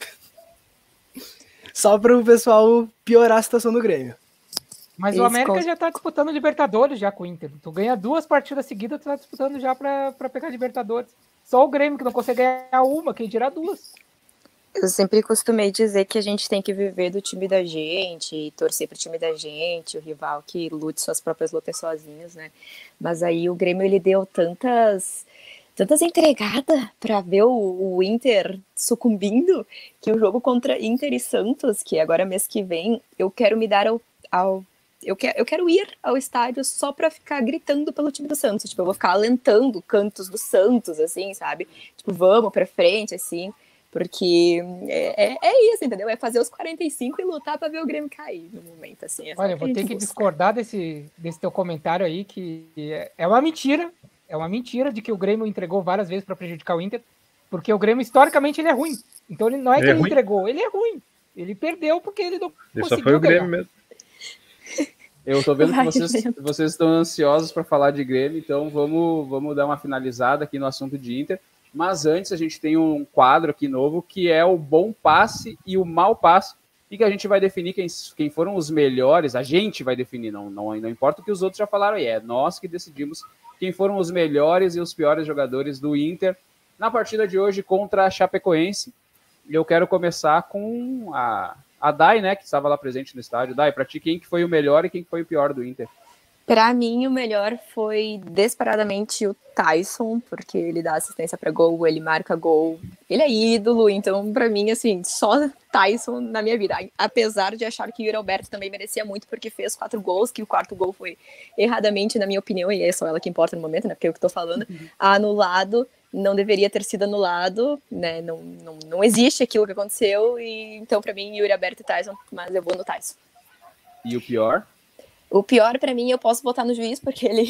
Só para o pessoal piorar a situação do Grêmio. Mas Esse o América já tá disputando Libertadores já com o Inter. Tu ganha duas partidas seguidas, tu tá disputando já para pegar Libertadores. Só o Grêmio que não consegue ganhar uma, quem dirá duas. Eu sempre costumei dizer que a gente tem que viver do time da gente, e torcer pro time da gente, o rival que lute suas próprias lutas sozinhos, né? Mas aí o Grêmio ele deu tantas tantas entregadas para ver o, o, Inter sucumbindo que o jogo contra Inter e Santos, que agora mês que vem, eu quero me dar ao, ao eu, quero, eu quero ir ao estádio só para ficar gritando pelo time do Santos. Tipo, eu vou ficar alentando cantos do Santos, assim, sabe? Tipo, vamos para frente, assim. Porque é, é, é, isso, entendeu? É fazer os 45 e lutar para ver o Grêmio cair no momento, assim. É Olha, eu vou ter que discordar desse, desse teu comentário aí, que é uma mentira. É uma mentira de que o Grêmio entregou várias vezes para prejudicar o Inter, porque o Grêmio, historicamente, ele é ruim. Então, ele não é ele que é ele ruim? entregou, ele é ruim. Ele perdeu porque ele não ele conseguiu só foi o Grêmio ganhar. mesmo. Eu tô vendo que vocês, vocês estão ansiosos para falar de Grêmio, então vamos, vamos dar uma finalizada aqui no assunto de Inter. Mas antes a gente tem um quadro aqui novo que é o bom passe e o mau passe, e que a gente vai definir quem, quem foram os melhores, a gente vai definir, não, não, não importa o que os outros já falaram aí, é nós que decidimos quem foram os melhores e os piores jogadores do Inter na partida de hoje contra a Chapecoense. Eu quero começar com a, a Dai, né, que estava lá presente no estádio. Dai, para ti, quem que foi o melhor e quem que foi o pior do Inter? Para mim, o melhor foi desesperadamente o Tyson, porque ele dá assistência para gol, ele marca gol, ele é ídolo, então para mim, assim, só Tyson na minha vida. Apesar de achar que o Yuri Alberto também merecia muito, porque fez quatro gols, que o quarto gol foi erradamente, na minha opinião, e é só ela que importa no momento, né, porque é o que eu tô falando, uhum. anulado não deveria ter sido anulado, né? Não, não, não existe aquilo que aconteceu, e então para mim Yuri Aberto e Tyson, mas eu vou no Tyson. E o pior? O pior para mim eu posso botar no juiz porque ele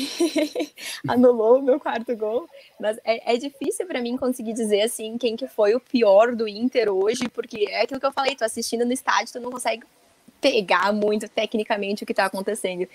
anulou o meu quarto gol, mas é, é difícil para mim conseguir dizer assim quem que foi o pior do Inter hoje, porque é aquilo que eu falei, tu assistindo no estádio, tu não consegue pegar muito tecnicamente o que tá acontecendo.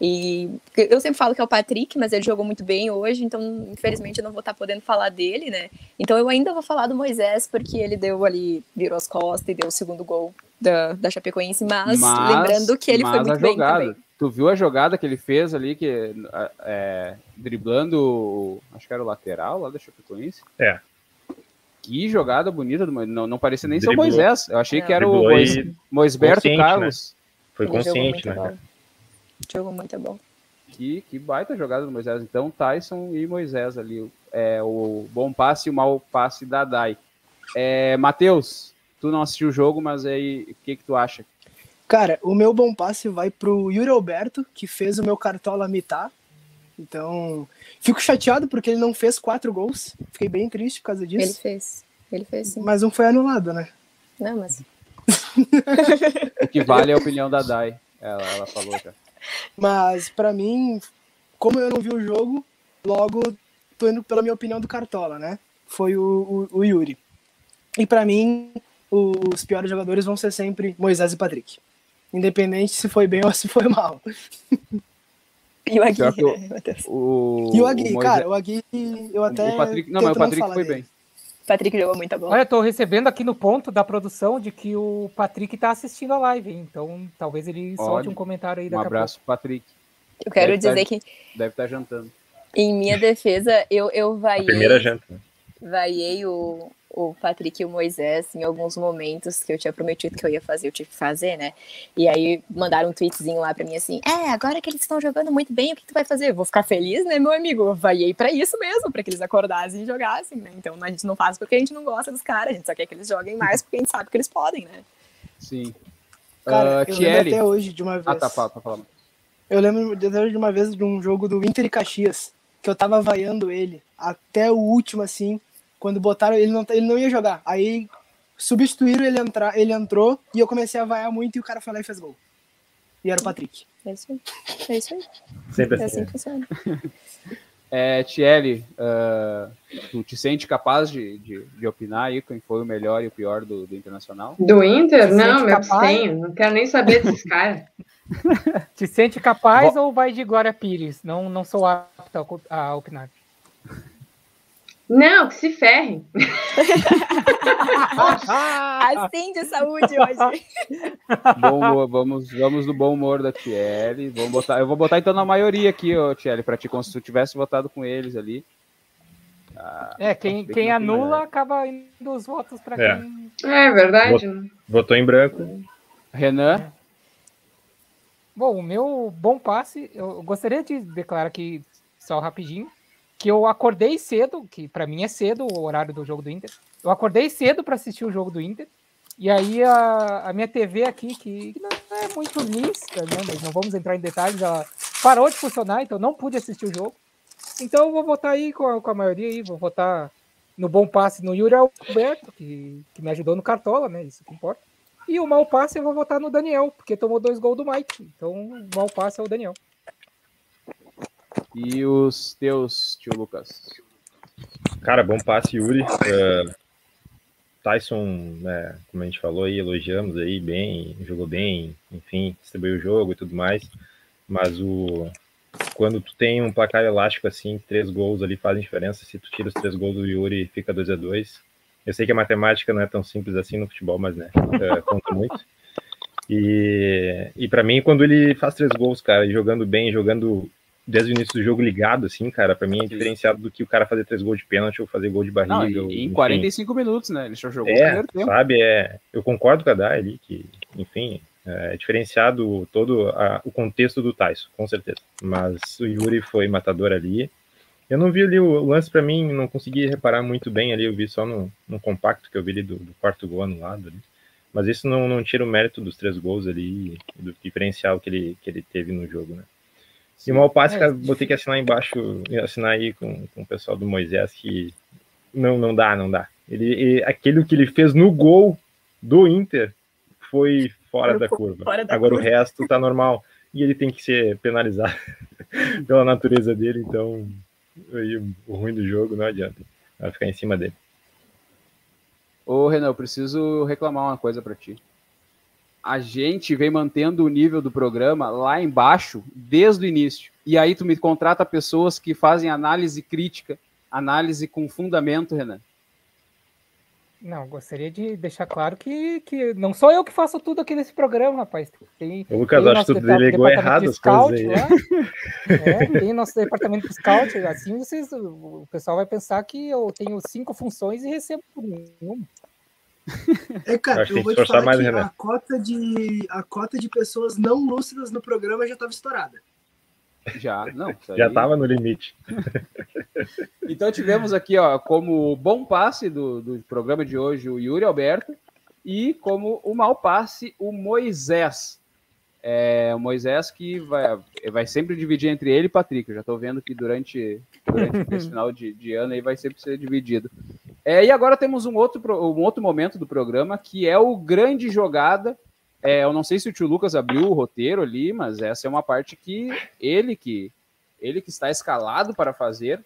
E eu sempre falo que é o Patrick, mas ele jogou muito bem hoje, então infelizmente eu não vou estar podendo falar dele, né? Então eu ainda vou falar do Moisés, porque ele deu ali, virou as costas e deu o segundo gol da, da Chapecoense, mas, mas lembrando que ele foi muito bem também. Tu viu a jogada que ele fez ali, que é, driblando, acho que era o lateral lá da Chapecoense? É. Que jogada bonita, do, não, não parecia nem Driblou. ser o Moisés. Eu achei é. que era Driblou o Mois, Moisberto? Carlos. Né? Foi consciente, né? Jogo muito bom. Que, que baita jogada do Moisés. Então, Tyson e Moisés ali. é, o bom passe e o mau passe da Dai. É, Matheus, tu não assistiu o jogo, mas aí o que, que tu acha? Cara, o meu bom passe vai pro Yuri Alberto, que fez o meu cartola mitar. Então, fico chateado porque ele não fez quatro gols. Fiquei bem triste por causa disso. Ele fez. Ele fez sim. Mas um foi anulado, né? Não, mas. o que vale é a opinião da Dai. Ela, ela falou já. Mas, para mim, como eu não vi o jogo, logo tô indo pela minha opinião do Cartola, né? Foi o, o, o Yuri. E para mim, os piores jogadores vão ser sempre Moisés e Patrick. Independente se foi bem ou se foi mal. E o Agui, o, E o Agui, o cara, o Agui, eu até. O Patrick, não, mas o Patrick foi dele. bem. Patrick jogou muita bola. Olha, eu tô recebendo aqui no ponto da produção de que o Patrick tá assistindo a live, então talvez ele solte um comentário aí daqui Um abraço, Patrick. Eu quero deve dizer tá, que. Deve estar tá jantando. Em minha defesa, eu, eu vaiei. A primeira janta. Vaiei o, o Patrick e o Moisés em alguns momentos que eu tinha prometido que eu ia fazer, eu tive que fazer, né? E aí mandaram um tweetzinho lá pra mim assim: É, agora que eles estão jogando muito bem, o que tu vai fazer? Eu vou ficar feliz, né, meu amigo? Eu vaiei pra isso mesmo, pra que eles acordassem e jogassem, né? Então a gente não faz porque a gente não gosta dos caras, a gente só quer que eles joguem mais porque a gente sabe que eles podem, né? Sim. Cara, uh, eu lembro até hoje de uma vez. Ah, tá, tá, tá falando. Eu lembro de uma vez de um jogo do Inter e Caxias, que eu tava vaiando ele até o último, assim, quando botaram, ele não, ele não ia jogar. Aí substituíram ele entrar, ele entrou e eu comecei a vaiar muito e o cara foi lá e fez gol. E era o Patrick. É isso aí. É isso aí. Sempre é assim. assim que funciona. É, Thierry, uh, tu te sente capaz de, de, de, opinar aí quem foi o melhor e o pior do, do Internacional? Do Inter? Não, meu tenho. Não quero nem saber desses caras. Te sente capaz Bo... ou vai de Glória Pires? Não, não sou apto a opinar. Não, que se ferrem. assim de saúde hoje. Bom, vamos, vamos no bom humor da Thierry. Vamos botar, eu vou botar então na maioria aqui, ó, Thierry, para ti, como se tu tivesse votado com eles ali. Ah, é, quem, quem anula acaba indo os votos para é. quem. É verdade. Votou em branco. Renan. Bom, o meu bom passe, eu gostaria de declarar aqui só rapidinho que eu acordei cedo, que para mim é cedo o horário do jogo do Inter. Eu acordei cedo para assistir o jogo do Inter. E aí a, a minha TV aqui, que, não é muito lícita, né, mas não vamos entrar em detalhes, ela parou de funcionar, então não pude assistir o jogo. Então eu vou votar aí com a, com a maioria aí, vou votar no bom passe no Yuri Alberto, que, que me ajudou no Cartola, né? Isso que importa. E o mau passe eu vou votar no Daniel, porque tomou dois gols do Mike. Então o mau passe é o Daniel. E os teus, tio Lucas? Cara, bom passe, Yuri. Uh, Tyson, né, como a gente falou aí, elogiamos aí bem, jogou bem, enfim, distribuiu o jogo e tudo mais. Mas o quando tu tem um placar elástico assim, três gols ali fazem diferença. Se tu tira os três gols do Yuri, fica 2 a 2 Eu sei que a matemática não é tão simples assim no futebol, mas né, uh, conta muito. E, e para mim, quando ele faz três gols, cara, jogando bem, jogando desde o início do jogo ligado, assim, cara, para mim é diferenciado do que o cara fazer três gols de pênalti ou fazer gol de barriga. Não, e, em 45 minutos, né? Ele só jogou é, o primeiro tempo. Sabe, é, eu concordo com a Dai ali, que, enfim, é diferenciado todo a, o contexto do Tyson, com certeza. Mas o Yuri foi matador ali. Eu não vi ali o lance para mim, não consegui reparar muito bem ali, eu vi só no, no compacto que eu vi ali do, do quarto gol anulado ali. Mas isso não, não tira o mérito dos três gols ali, do diferencial que ele, que ele teve no jogo, né? E o mal passe, é. vou ter que assinar embaixo, assinar aí com, com o pessoal do Moisés, que não, não dá, não dá. Ele, ele, aquele que ele fez no gol do Inter foi fora da curva. Fora da Agora curva. o resto tá normal. E ele tem que ser penalizado pela natureza dele, então aí, o ruim do jogo não adianta. Vai ficar em cima dele. Ô, Renan, eu preciso reclamar uma coisa para ti a gente vem mantendo o nível do programa lá embaixo desde o início. E aí tu me contrata pessoas que fazem análise crítica, análise com fundamento, Renan. Não, gostaria de deixar claro que, que não sou eu que faço tudo aqui nesse programa, rapaz. Tem, o Lucas, acho que tu delegou errado as coisas aí. Lá, é, tem nosso departamento de scout, assim vocês, o pessoal vai pensar que eu tenho cinco funções e recebo nenhuma. É, cara, eu, eu vou te falar mais, que a cota, de, a cota de pessoas não lúcidas no programa já estava estourada. Já, não. Já estava no limite. então tivemos aqui, ó, como bom passe do, do programa de hoje, o Yuri Alberto, e como o mau passe, o Moisés. É, o Moisés que vai, vai sempre dividir entre ele e Patrick. Eu já estou vendo que durante, durante esse final de, de, ano aí vai sempre ser dividido. É, e agora temos um outro, um outro momento do programa que é o grande jogada. É, eu não sei se o tio Lucas abriu o roteiro ali, mas essa é uma parte que ele que ele que está escalado para fazer.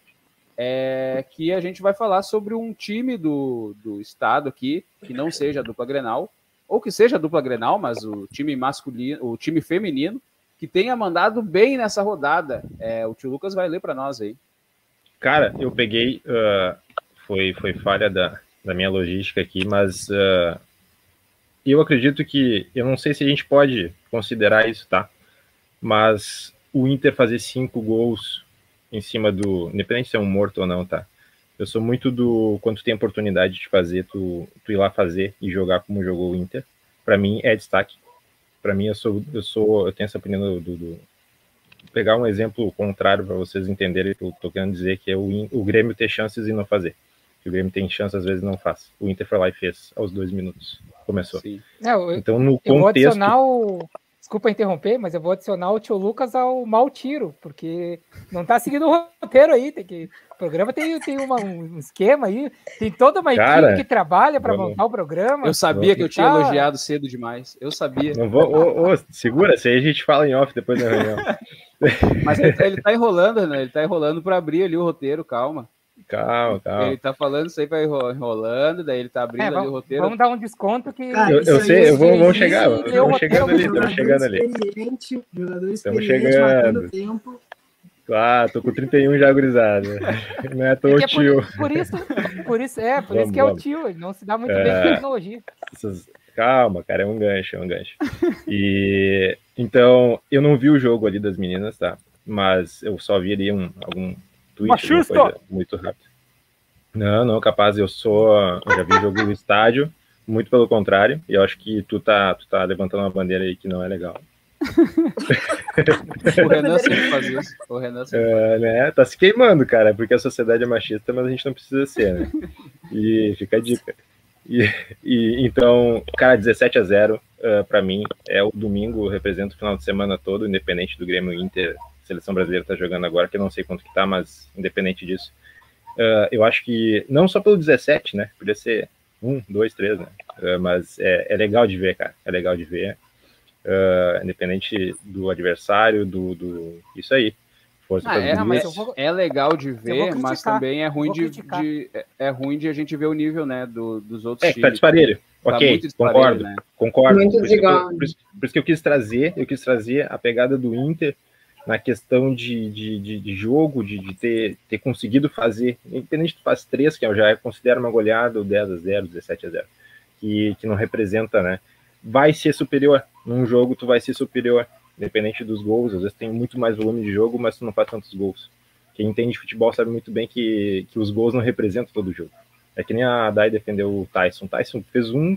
É, que a gente vai falar sobre um time do, do estado aqui, que não seja a dupla Grenal, ou que seja a dupla Grenal, mas o time masculino, o time feminino, que tenha mandado bem nessa rodada. É, o tio Lucas vai ler para nós aí. Cara, eu peguei, uh, foi, foi falha da, da minha logística aqui, mas uh, eu acredito que, eu não sei se a gente pode considerar isso, tá? Mas o Inter fazer cinco gols em cima do, independente se é um morto ou não, tá? Eu sou muito do quando tu tem oportunidade de fazer, tu, tu ir lá fazer e jogar como jogou o Inter. Para mim é destaque. Para mim eu sou eu sou eu tenho essa opinião do, do, pegar um exemplo contrário para vocês entenderem o que eu tô querendo dizer que é o, o Grêmio ter chances e não fazer. Que o Grêmio tem chance às vezes não faz. O Inter foi lá e fez aos dois minutos. Começou. Não, então no eu contexto vou adicionar o desculpa interromper, mas eu vou adicionar o tio Lucas ao mau tiro, porque não tá seguindo o roteiro aí, tem que. O programa tem, tem uma, um esquema aí, tem toda uma Cara, equipe que trabalha para montar o programa. Eu sabia que eu tinha tá... elogiado cedo demais. Eu sabia. Não vou, ô, ô, segura, se aí a gente fala em off depois da reunião. Mas ele, ele tá enrolando, né? Ele tá enrolando para abrir ali o roteiro, calma. Calma, calma. Ele tá falando isso aí, vai enrolando, daí ele tá abrindo é, ali vamos, o roteiro. Vamos dar um desconto que. Cara, eu, eu sei, eu vou, vamos chegar, vamos chegando ali, estamos chegando ali. Estamos chegando. Tempo. Ah, tô com 31 já gurizada. Não é à toa o tio. Por, por, isso, por isso, é, por vamos, isso que é o tio, ele não se dá muito é, bem com tecnologia. Calma, cara, é um gancho, é um gancho. E então, eu não vi o jogo ali das meninas, tá? Mas eu só vi ali um, algum tweet, Machista! muito rápido. Não, não, capaz, eu sou. Eu já vi jogo no estádio, muito pelo contrário, e eu acho que tu tá, tu tá levantando uma bandeira aí que não é legal. o Renan sempre faz isso. O Renan sempre é, né? Tá se queimando, cara, porque a sociedade é machista, mas a gente não precisa ser, né? E fica a dica. E, e então, cara, 17 a 0 uh, para mim é o domingo, representa o final de semana todo, independente do Grêmio Inter seleção brasileira está jogando agora, que eu não sei quanto que tá, mas independente disso, uh, eu acho que não só pelo 17, né? Podia ser um, dois, três, né? Uh, mas é, é, legal de ver, cara. É legal de ver. Uh, independente do adversário, do, do isso aí. Ah, é, vou... é, legal de ver, mas também é ruim de, de, é, é ruim de a gente ver o nível, né, do, dos outros é, times. Tá desparelho. Tá ok, concordo, né? concordo. Muito por, isso eu, por, isso, por, isso que eu quis trazer, eu quis trazer a pegada do Inter na questão de, de, de, de jogo, de, de, ter, ter conseguido fazer, independente de faz três, que eu já considero uma goleada, o 10 a 0, 17 a 0, que, que não representa, né? Vai ser superior. Num jogo, tu vai ser superior, independente dos gols. Às vezes tem muito mais volume de jogo, mas tu não faz tantos gols. Quem entende futebol sabe muito bem que, que os gols não representam todo o jogo. É que nem a Dai defendeu o Tyson. Tyson fez um,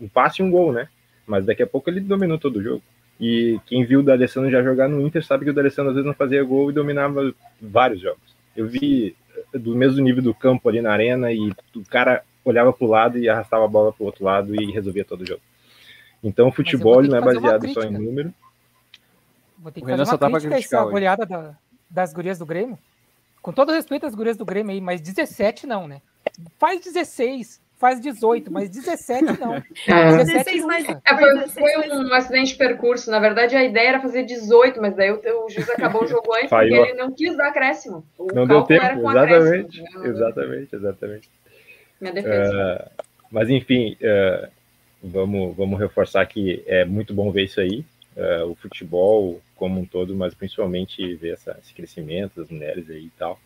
um passe e um gol, né? Mas daqui a pouco ele dominou todo o jogo. E quem viu o D'Alessandro já jogar no Inter sabe que o D'Alessandro às vezes não fazia gol e dominava vários jogos. Eu vi do mesmo nível do campo ali na arena e o cara olhava para o lado e arrastava a bola para o outro lado e resolvia todo o jogo. Então o futebol não é baseado só em número. Vou ter que fazer uma crítica essa goleada da, das gurias do Grêmio. Com todo respeito às gurias do Grêmio aí, mas 17 não, né? Faz 16, faz 18, mas 17 não. É. 17 mais, é, foi, foi, um acidente de percurso. Na verdade, a ideia era fazer 18, mas daí o, o juiz acabou o jogo antes porque ele não quis dar acréscimo. O não deu tempo, exatamente. Né? Exatamente, exatamente. Minha defesa. Uh, mas enfim, uh, vamos, vamos reforçar que é muito bom ver isso aí. Uh, o futebol como um todo, mas principalmente ver essa, esse crescimento das mulheres aí e tal.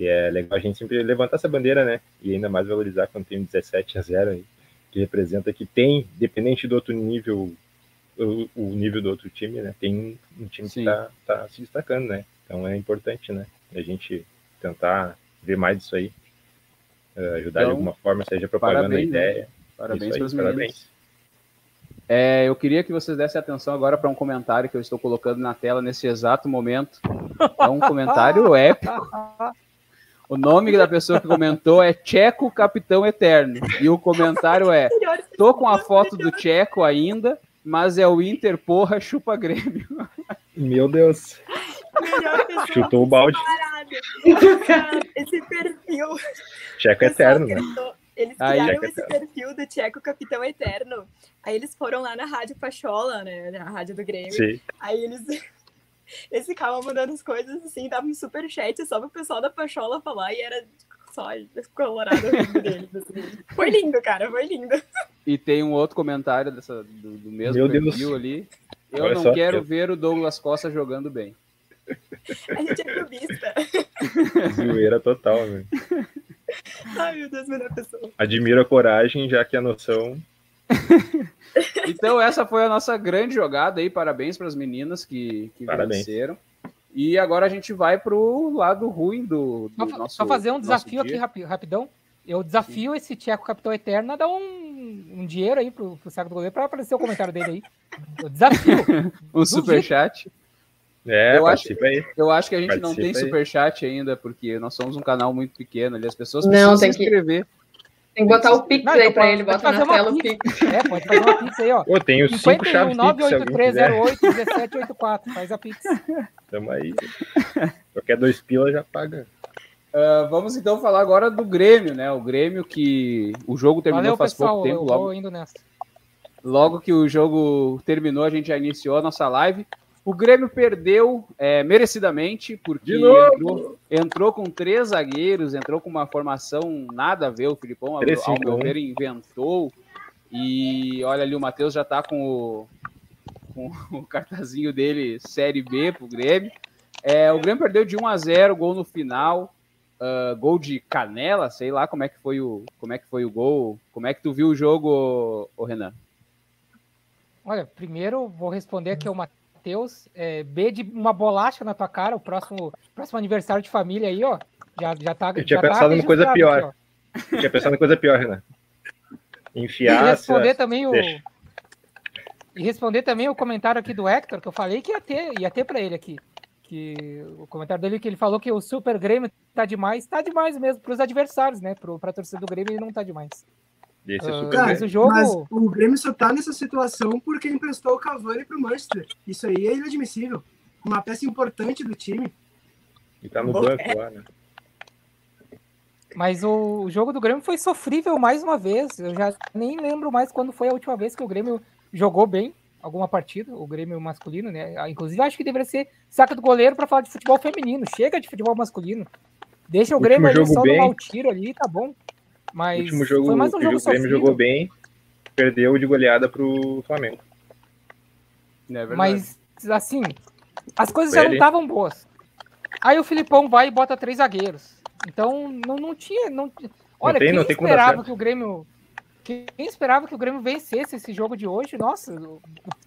E é legal a gente sempre levantar essa bandeira, né? E ainda mais valorizar quando tem um 17 a 0 aí, que representa que tem, dependente do outro nível, o, o nível do outro time, né? Tem um time Sim. que tá, tá se destacando, né? Então é importante, né? A gente tentar ver mais disso aí, uh, ajudar então, de alguma forma, seja propagando parabéns, a né? ideia. Né? Parabéns aí, parabéns. É, eu queria que vocês dessem atenção agora para um comentário que eu estou colocando na tela nesse exato momento. É um comentário épico. O nome da pessoa que comentou é Tcheco Capitão Eterno. E o comentário é: Tô com a foto do Tcheco ainda, mas é o Inter, porra, chupa Grêmio. Meu Deus. Chutou o balde. Esse perfil. Tcheco Eterno, né? Eles criaram Aí, esse perfil do Tcheco Capitão Eterno. Aí eles foram lá na Rádio Pachola, né? Na rádio do Grêmio. Sim. Aí eles. Eles ficavam mandando as coisas assim, dava um super chat só pro pessoal da Pachola falar e era só colorado dele. Assim. Foi lindo, cara, foi lindo. E tem um outro comentário dessa, do, do mesmo Meu perfil Deus. ali. Eu Olha não só, quero ver o Douglas Costa jogando bem. A gente é clubista. Zoeira total, velho. Ai, meu Deus, melhor pessoa. Admiro a coragem, já que a noção. Então, essa foi a nossa grande jogada aí. Parabéns para as meninas que, que venceram. E agora a gente vai para o lado ruim do, do só, nosso. Só fazer um desafio aqui rapidão. Eu desafio Sim. esse Tcheco Capitão Eterno a dar um, um dinheiro aí pro, pro saco do goleiro para aparecer o comentário dele aí. Eu desafio. um superchat. É, eu acho, aí. Eu acho que a gente participa não tem superchat ainda, porque nós somos um canal muito pequeno ali, as pessoas precisam não, tem se inscrever. Que... Tem que botar o Pix não, aí pra ele, bota na tela o Pix. É, pode fazer uma Pix aí, ó. Pô, tem os 5 chaves 983081784, faz a Pix. Tamo aí. Qualquer dois pila já paga. Uh, vamos então falar agora do Grêmio, né? O Grêmio que o jogo terminou Valeu, faz pessoal, pouco tempo. Logo, indo nessa. logo que o jogo terminou, a gente já iniciou a nossa live. O Grêmio perdeu é, merecidamente, porque entrou, entrou, com três zagueiros, entrou com uma formação nada a ver. O Filipão, ao, ao meu ver, inventou. E olha ali, o Matheus já está com o, com o cartazinho dele, Série B pro Grêmio. É, o Grêmio perdeu de 1 a 0 gol no final. Uh, gol de canela, sei lá como é que foi o como é que foi o gol. Como é que tu viu o jogo, o Renan? Olha, primeiro vou responder aqui ao Matheus Matheus. É, B de uma bolacha na tua cara, o próximo, próximo aniversário de família aí, ó. Já, já tá. Eu tinha tá pensado em coisa pior. Aqui, Eu tinha pensado em coisa pior, Renan. Enfiar. E responder também o. E responder também o comentário aqui do Hector, que eu falei que ia ter, ia ter para ele aqui. Que o comentário dele que ele falou que o Super Grêmio tá demais, tá demais mesmo para os adversários, né? Para a torcida do Grêmio ele não tá demais. Desse uh, Cara, mas o jogo... Mas o Grêmio só tá nessa situação porque emprestou o Cavani pro Manchester. Isso aí é inadmissível. Uma peça importante do time. E tá no banco é. lá, né? Mas o jogo do Grêmio foi sofrível mais uma vez. Eu já nem lembro mais quando foi a última vez que o Grêmio jogou bem alguma partida, o Grêmio masculino, né? Ah, inclusive, acho que deveria ser saca do goleiro para falar de futebol feminino. Chega de futebol masculino. Deixa o, o Grêmio ali só bem. no mau tiro ali, tá bom. Mas o último jogo, foi mais um jogo o Grêmio jogou bem, perdeu de goleada pro Flamengo. É Mas, assim, as coisas já não estavam boas. Aí o Filipão vai e bota três zagueiros. Então, não, não tinha. Não, olha, não tem, quem não tem esperava que o Grêmio. Quem esperava que o Grêmio vencesse esse jogo de hoje, nossa,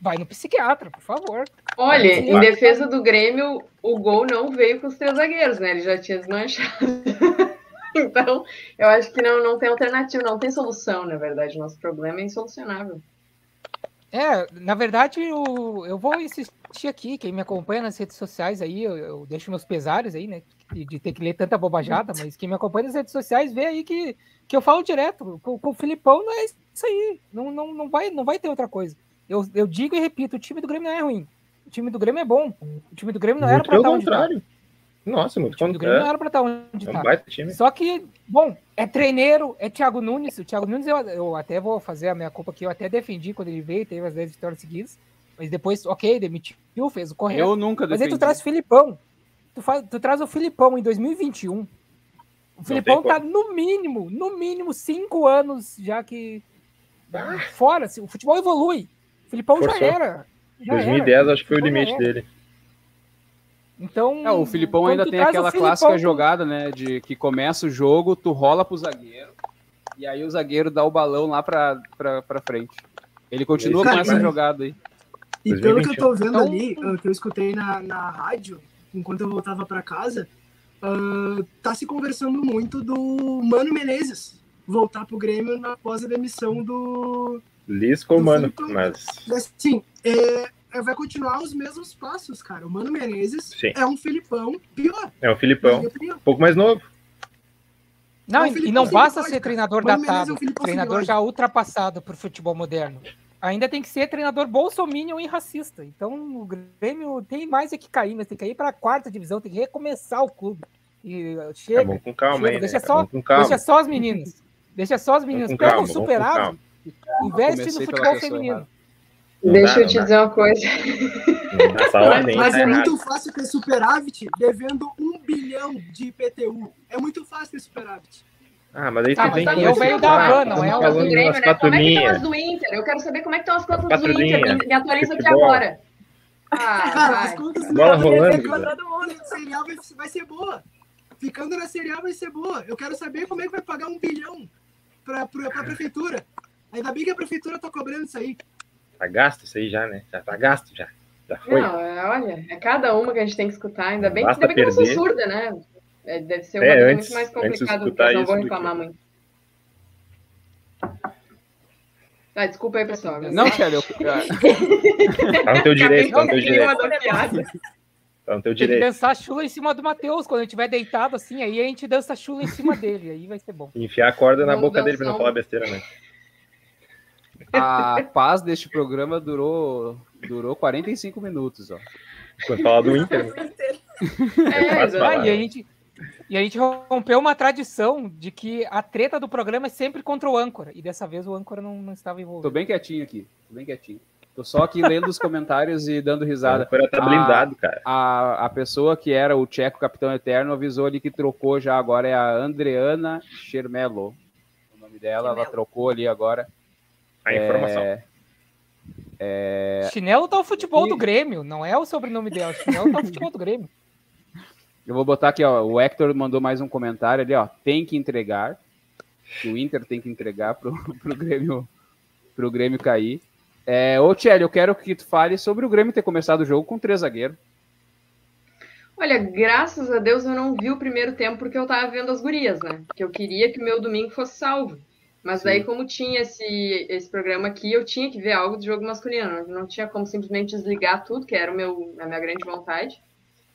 vai no psiquiatra, por favor. Olha, em defesa do Grêmio, o gol não veio com os três zagueiros, né? Ele já tinha desmanchado. Então, eu acho que não, não tem alternativa, não tem solução, na verdade. Nosso problema é insolucionável. É, na verdade, eu, eu vou insistir aqui, quem me acompanha nas redes sociais aí, eu, eu deixo meus pesares aí, né, de, de, ter que ler tanta bobajada, mas quem me acompanha nas redes sociais vê aí que, que eu falo direto, com, com o Filipão não é isso aí, não, não, não, vai, não vai ter outra coisa. Eu, eu digo e repito, o time do Grêmio não é ruim, o time do Grêmio é bom, o time do Grêmio não Muito era para estar onde tá. Nossa, muito o Grêmio não era pra estar onde é um tá. Time. Só que, bom, é treineiro, é Thiago Nunes. O Thiago Nunes, eu, eu até vou fazer a minha culpa aqui, eu até defendi quando ele veio, teve as 10 vitórias seguidas. Mas depois, ok, demitiu, fez o correto. Eu nunca defendi. Mas aí tu traz o Filipão. Tu, faz, tu traz o Filipão em 2021. O Filipão tá no mínimo, no mínimo, cinco anos já que. Ah. Fora, assim, o futebol evolui. O Filipão Forçou. já era. Já 2010 era. acho que foi o limite dele. Então. É, o Filipão ainda tem aquela Filipão... clássica jogada, né? De que começa o jogo, tu rola pro zagueiro, e aí o zagueiro dá o balão lá pra, pra, pra frente. Ele continua com essa jogada aí. E pelo que eu tô vendo então... ali, que eu escutei na, na rádio, enquanto eu voltava para casa, uh, tá se conversando muito do Mano Menezes voltar pro Grêmio após a demissão do, Lisca ou Mano, mas... Assim, é, é, vai continuar os mesmos passos, cara. O Mano Menezes Sim. é um Filipão pior. É um Filipão, um pouco mais novo. Não, é um e não basta ser treinador datado, é um treinador já ultrapassado por futebol moderno. Ainda tem que ser treinador bolsominion e racista. Então o Grêmio tem mais é que cair, mas tem que ir para a quarta divisão, tem que recomeçar o clube. E chega. É bom com calma, chega, aí, deixa, né? só, deixa só as meninas. Deixa só as meninas. Pega o superávit, investe no futebol feminino. Deixa eu te dizer uma coisa. Ordem, mas é muito fácil ter superávit devendo um bilhão de IPTU. É muito fácil ter superávit. Ah, mas aí tá, tem que... Eu venho da Van, não é o do Grêmio, né? Como é que estão as do Inter? Eu quero saber como é que estão as contas do Inter. Me, atualiza aqui agora. Ah, Cara, as contas do Bola rolando. Mundo, serial vai, vai ser boa. Ficando na serial vai ser boa. Eu quero saber como é que vai pagar um bilhão para a prefeitura. Ainda bem que a prefeitura tá cobrando isso aí. Tá gasto isso aí já, né? Já tá gasto já. Já foi. Não, é, olha, é cada uma que a gente tem que escutar. Ainda bem, ainda bem que eu não sou surda, né? É, deve ser é, antes, muito mais complicado, porque eu não vou reclamar muito. Ah, desculpa aí, pessoal. Não, Shelly, eu... tá no teu direito, tá no teu direito. Tá no teu direito. Tem que dançar chula em cima do Matheus, quando a gente estiver deitado assim, aí a gente dança chula em cima dele, aí vai ser bom. Enfiar a corda na boca dele pra não falar besteira, né? A paz deste programa durou, durou 45 minutos, ó. Quando fala do Inter. Né? É, é, e a gente, e a gente rompeu uma tradição de que a treta do programa é sempre contra o âncora. E dessa vez o âncora não, não estava envolvido. Tô bem quietinho aqui. Tô bem quietinho. Tô só aqui lendo os comentários e dando risada. O âncora tá blindado, a, cara. A, a pessoa que era o Tcheco Capitão Eterno avisou ali que trocou já agora. É a Andreana Chermelo. O nome dela, Chermelo. ela trocou ali agora. A informação. É... É... Chinelo tá o futebol e... do Grêmio, não é o sobrenome dela. Chinelo tá o futebol do Grêmio. Eu vou botar aqui, ó. O Hector mandou mais um comentário ali, ó. Tem que entregar. O Inter tem que entregar pro, pro Grêmio pro Grêmio cair. É, ô, Tchelle, eu quero que tu fale sobre o Grêmio ter começado o jogo com três zagueiros. Olha, graças a Deus eu não vi o primeiro tempo porque eu tava vendo as gurias, né? Porque eu queria que o meu domingo fosse salvo. Mas Sim. daí, como tinha esse, esse programa aqui, eu tinha que ver algo do jogo masculino. Não tinha como simplesmente desligar tudo, que era o meu, a minha grande vontade.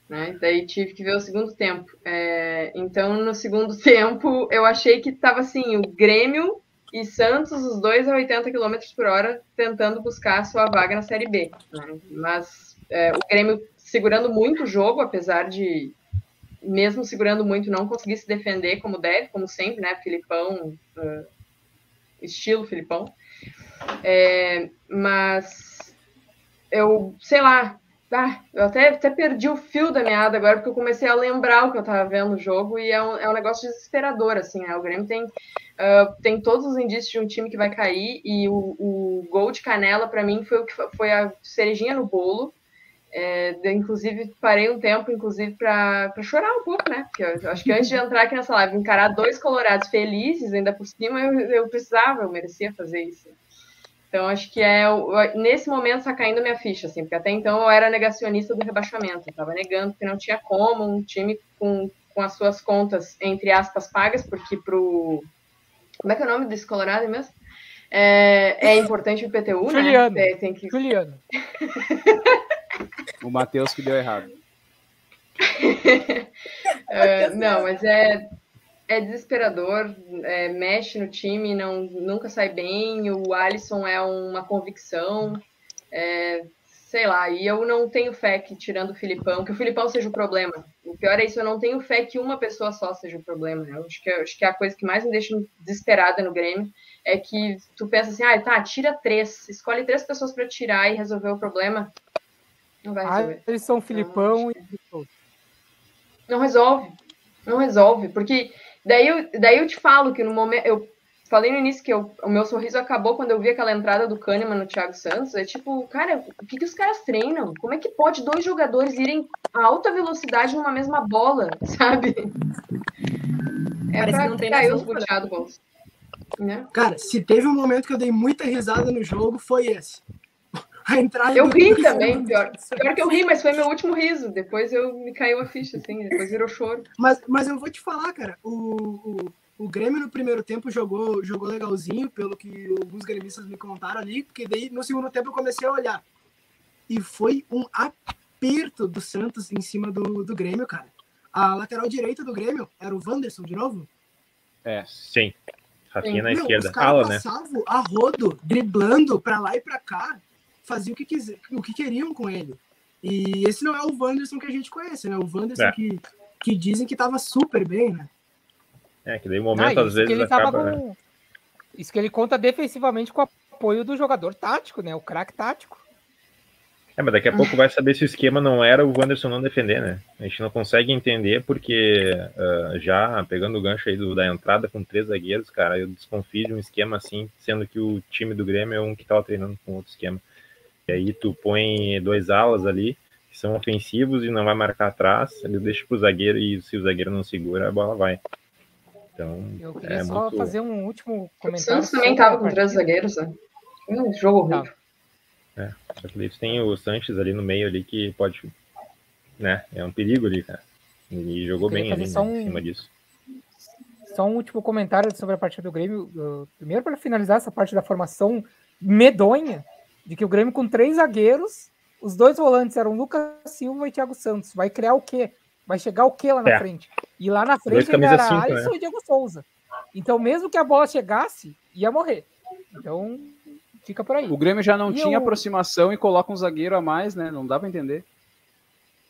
Né? Daí tive que ver o segundo tempo. É, então, no segundo tempo, eu achei que estava assim, o Grêmio e Santos, os dois a 80 km por hora, tentando buscar a sua vaga na Série B. Né? Mas é, o Grêmio segurando muito o jogo, apesar de, mesmo segurando muito, não conseguir se defender como deve, como sempre, né? Filipão, uh, estilo Filipão. É, mas eu, sei lá, ah, eu até, até perdi o fio da meada agora, porque eu comecei a lembrar o que eu tava vendo no jogo, e é um, é um negócio desesperador, assim, né? O Grêmio tem, uh, tem todos os indícios de um time que vai cair, e o, o gol de Canela, para mim, foi, o que foi a cerejinha no bolo. É, de, inclusive, parei um tempo, inclusive, para chorar um pouco, né? Porque eu, eu acho que antes de entrar aqui nessa live, encarar dois colorados felizes ainda por cima, eu, eu precisava, eu merecia fazer isso. Então, acho que é nesse momento está caindo minha ficha, assim, porque até então eu era negacionista do rebaixamento, eu estava negando que não tinha como um time com, com as suas contas, entre aspas, pagas, porque pro. Como é que é o nome desse Colorado mesmo? É, é importante o IPTU, Juliano. né? É, tem que... Juliano. o Matheus que deu errado. uh, não, mas é, é desesperador, é, mexe no time, não, nunca sai bem. O Alisson é uma convicção, é, sei lá. E eu não tenho fé que, tirando o Filipão, que o Filipão seja o problema. O pior é isso, eu não tenho fé que uma pessoa só seja o problema. Né? Eu acho que, acho que a coisa que mais me deixa desesperada no Grêmio é que tu pensa assim, ah, tá, tira três, escolhe três pessoas para tirar e resolver o problema. Não vai resolver. Ah, eles são Filipão não, e. Não resolve. Não resolve, porque Daí eu, daí eu te falo que no momento. Eu falei no início que eu, o meu sorriso acabou quando eu vi aquela entrada do Kahneman no Thiago Santos. É tipo, cara, o que, que os caras treinam? Como é que pode dois jogadores irem a alta velocidade numa mesma bola, sabe? É Parece pra que não tem cair os buteados, né? Cara, se teve um momento que eu dei muita risada no jogo, foi esse a entrada. Eu ri também, pior. Pior que eu ri, mas foi meu último riso. Depois eu me caiu a ficha, assim, depois virou choro. Mas, mas eu vou te falar, cara, o, o O Grêmio no primeiro tempo jogou, jogou legalzinho, pelo que alguns gremistas me contaram ali, porque daí no segundo tempo eu comecei a olhar. E foi um aperto do Santos em cima do, do Grêmio, cara. A lateral direita do Grêmio era o Wanderson de novo? É, sim. Rafinha na Meu, esquerda. Os Ala, né? passavam a rodo, driblando pra lá e pra cá, faziam o que, quis, o que queriam com ele. E esse não é o Wanderson que a gente conhece, né? O Wanderson é. que, que dizem que tava super bem, né? É, que daí momento ah, às vezes acaba, né? com... né? Isso que ele conta defensivamente com o apoio do jogador tático, né? O craque tático. É, mas daqui a pouco vai saber se o esquema não era o Wanderson não defender, né? A gente não consegue entender porque uh, já pegando o gancho aí do, da entrada com três zagueiros, cara, eu desconfio de um esquema assim, sendo que o time do Grêmio é um que tava treinando com outro esquema. E aí tu põe dois alas ali, que são ofensivos e não vai marcar atrás, ele deixa pro zagueiro e se o zagueiro não segura, a bola vai. Então, eu queria é só muito... fazer um último comentário. O Santos também tava com três zagueiros, né? Um jogo horrível. É, que eles têm o Sanches ali no meio ali que pode, né? É um perigo ali, cara. E jogou bem ali né, um... em cima disso. Só um último comentário sobre a partida do Grêmio. Primeiro, para finalizar essa parte da formação medonha, de que o Grêmio com três zagueiros, os dois volantes eram Lucas Silva e Thiago Santos. Vai criar o quê? Vai chegar o quê lá na é. frente? E lá na frente ele era cinco, Alisson né? e Diego Souza. Então, mesmo que a bola chegasse, ia morrer. Então, Fica por aí. O Grêmio já não e tinha eu... aproximação e coloca um zagueiro a mais, né? Não dá para entender.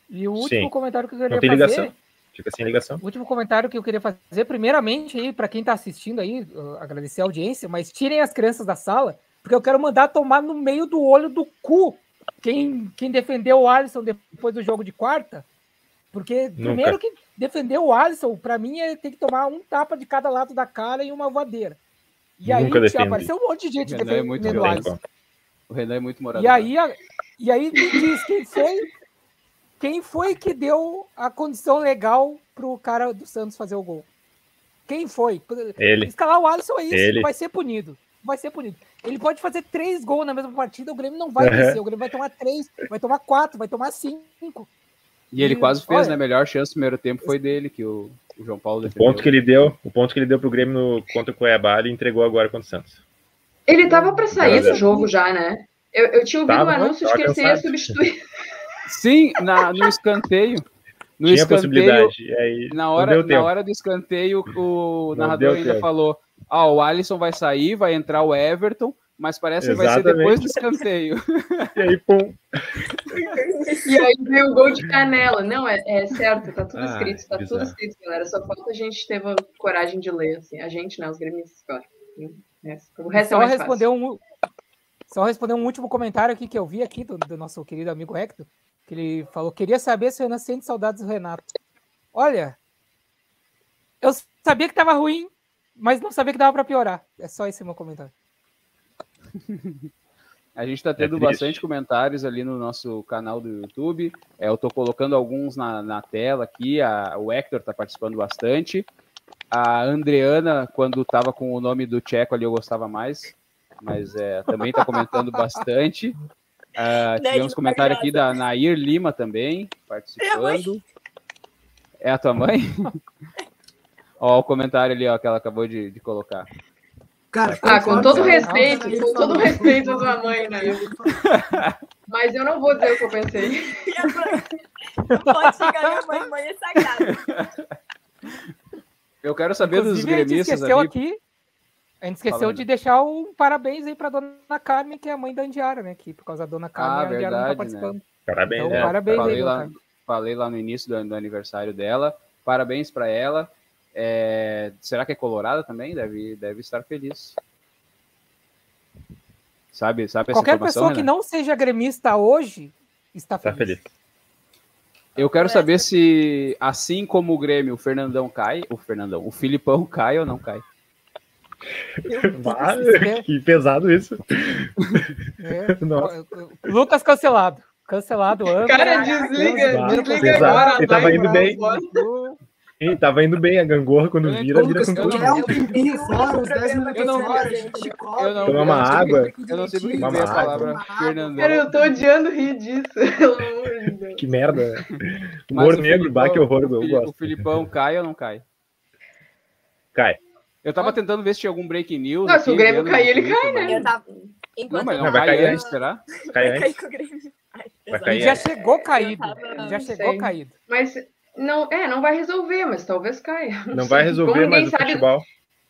E o último Sim. comentário que eu queria não tem fazer. Ligação. Fica sem ligação. O último comentário que eu queria fazer, primeiramente, aí, para quem está assistindo aí, agradecer a audiência, mas tirem as crianças da sala, porque eu quero mandar tomar no meio do olho do cu quem, quem defendeu o Alisson depois do jogo de quarta. Porque, Nunca. primeiro que defendeu o Alisson, para mim, é ter que tomar um tapa de cada lado da cara e uma voadeira. E aí apareceu um monte de gente defendendo é muito o Alisson. O Renan é muito morador. E aí, e aí me diz quem foi, quem foi que deu a condição legal pro cara do Santos fazer o gol? Quem foi? Ele. Escalar o Alisson é isso, Ele. vai ser punido. Vai ser punido. Ele pode fazer três gols na mesma partida, o Grêmio não vai uhum. vencer. O Grêmio vai tomar três, vai tomar quatro, vai tomar cinco. E ele quase fez, olha, né? Melhor chance no primeiro tempo foi dele, que o, o João Paulo defendeu. O ponto que ele deu, o ponto que ele deu pro Grêmio no, contra o Cuiabá, ele entregou agora contra o Santos. Ele tava para sair do jogo já, né? Eu, eu tinha ouvido tava, um anúncio de que ele seria substituído. Sim, na, no escanteio. No Tinha escanteio, aí, na, hora, na hora do escanteio, o narrador ainda tempo. falou: Ah, o Alisson vai sair, vai entrar o Everton, mas parece que vai ser depois do escanteio. E aí, pum. e aí veio o gol de canela. Não, é, é certo, tá tudo ah, escrito, tá bizarro. tudo escrito, galera. Só falta a gente ter coragem de ler, assim. A gente, né, os gremistas, claro. É, o resto só é responder um Só responder um último comentário aqui que eu vi aqui do, do nosso querido amigo Hector, que ele falou, queria saber se o Renan sente saudades do Renato. Olha, eu sabia que tava ruim, mas não sabia que dava para piorar. É só esse meu comentário. A gente está tendo é bastante comentários ali no nosso canal do YouTube. É, eu estou colocando alguns na, na tela aqui. A, o Hector está participando bastante. A Andreana, quando estava com o nome do Tcheco ali, eu gostava mais. Mas é, também está comentando bastante. Uh, tivemos comentário aqui da Nair Lima também, participando. É a tua mãe? ó, o comentário ali ó, que ela acabou de, de colocar. Cara, ah, com todo respeito, com todo respeito à sua mãe, né? Mas eu não vou dizer o que eu pensei. Pode chegar minha mãe, mãe é sagrada. Eu quero saber Inclusive, dos gremistas ali. Aqui, a gente esqueceu Falando. de deixar um parabéns aí para dona Carmen, que é a mãe da Andiara, né? Que por causa da dona Carmen, ah, a Andiara verdade, não tá participando. Né? Parabéns, então, é, parabéns falei, aí, lá, falei lá no início do, do aniversário dela. Parabéns para ela. É, será que é colorada também? Deve, deve estar feliz. Sabe, sabe Qualquer pessoa que não seja gremista hoje está feliz. Tá feliz. Eu quero saber se, assim como o Grêmio, o Fernandão cai, o Fernandão, o Filipão cai ou não cai. que pesado isso. É. Lucas cancelado. Cancelado. Cara, desliga, desliga agora. Ele tava indo bem. Sim, tava indo bem a gangorra quando é, vira, vira com tudo. É um tempinho fora, uns 10 minutos fora, gente. Tomar uma água. Eu não sei por que a palavra Fernandão. Cara, eu tô odiando rir disso, pelo amor de Deus. Que merda. Humor negro, bate horror, eu gosto. O Filipão cai ou não cai? Cai. Eu tava tentando ver se tinha algum breaking news. Não, se o Grêmio cair, ele cai, né? Eu tava... Enquanto não, mas não vai cair antes, será? Cai antes. com o Grêmio. Vai cair. Ele já chegou caído. Ele já chegou caído. Mas não, é, não vai resolver, mas talvez caia. Não, não vai resolver, mas o futebol.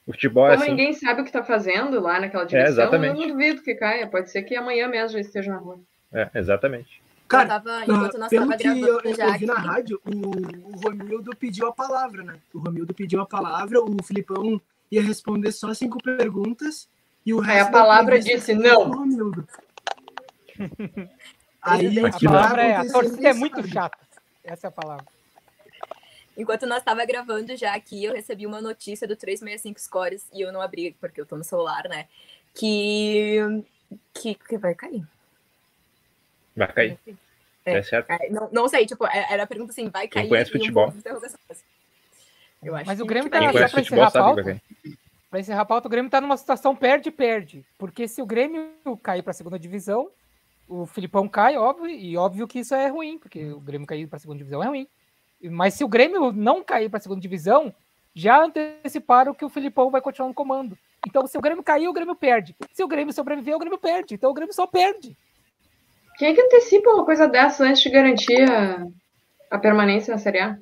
O futebol é Como assim. ninguém sabe o que está fazendo lá naquela direção, é, exatamente. eu não duvido que caia. Pode ser que amanhã mesmo já esteja na rua. É, exatamente. Cara, tava, enquanto nós pelo que eu, eu vi na rádio, o, o Romildo pediu a palavra, né? O Romildo pediu a palavra, o Filipão ia responder só cinco perguntas e o resto. Aí a palavra disse não. Romildo. Aí a palavra é, a torcida é muito chata. Essa é a palavra. Enquanto nós estava gravando já aqui, eu recebi uma notícia do 365 Scores e eu não abri porque eu tô no celular, né? Que que, que vai cair. Vai cair. É, é certo. É, não, não sei, tipo, é, era a pergunta assim, vai cair. Quem conhece futebol. Eu acho Mas o Grêmio tá, pra encerrar a pauta, pra encerrar a pauta, o Grêmio tá numa situação perde-perde. Porque se o Grêmio cair pra segunda divisão, o Filipão cai, óbvio, e óbvio que isso é ruim, porque o Grêmio cair pra segunda divisão é ruim. Mas se o Grêmio não cair pra segunda divisão, já anteciparam que o Filipão vai continuar no comando. Então, se o Grêmio cair, o Grêmio perde. Se o Grêmio sobreviver, o Grêmio perde. Então, o Grêmio só perde. Quem é que antecipa uma coisa dessa antes de garantir a, a permanência na Série A?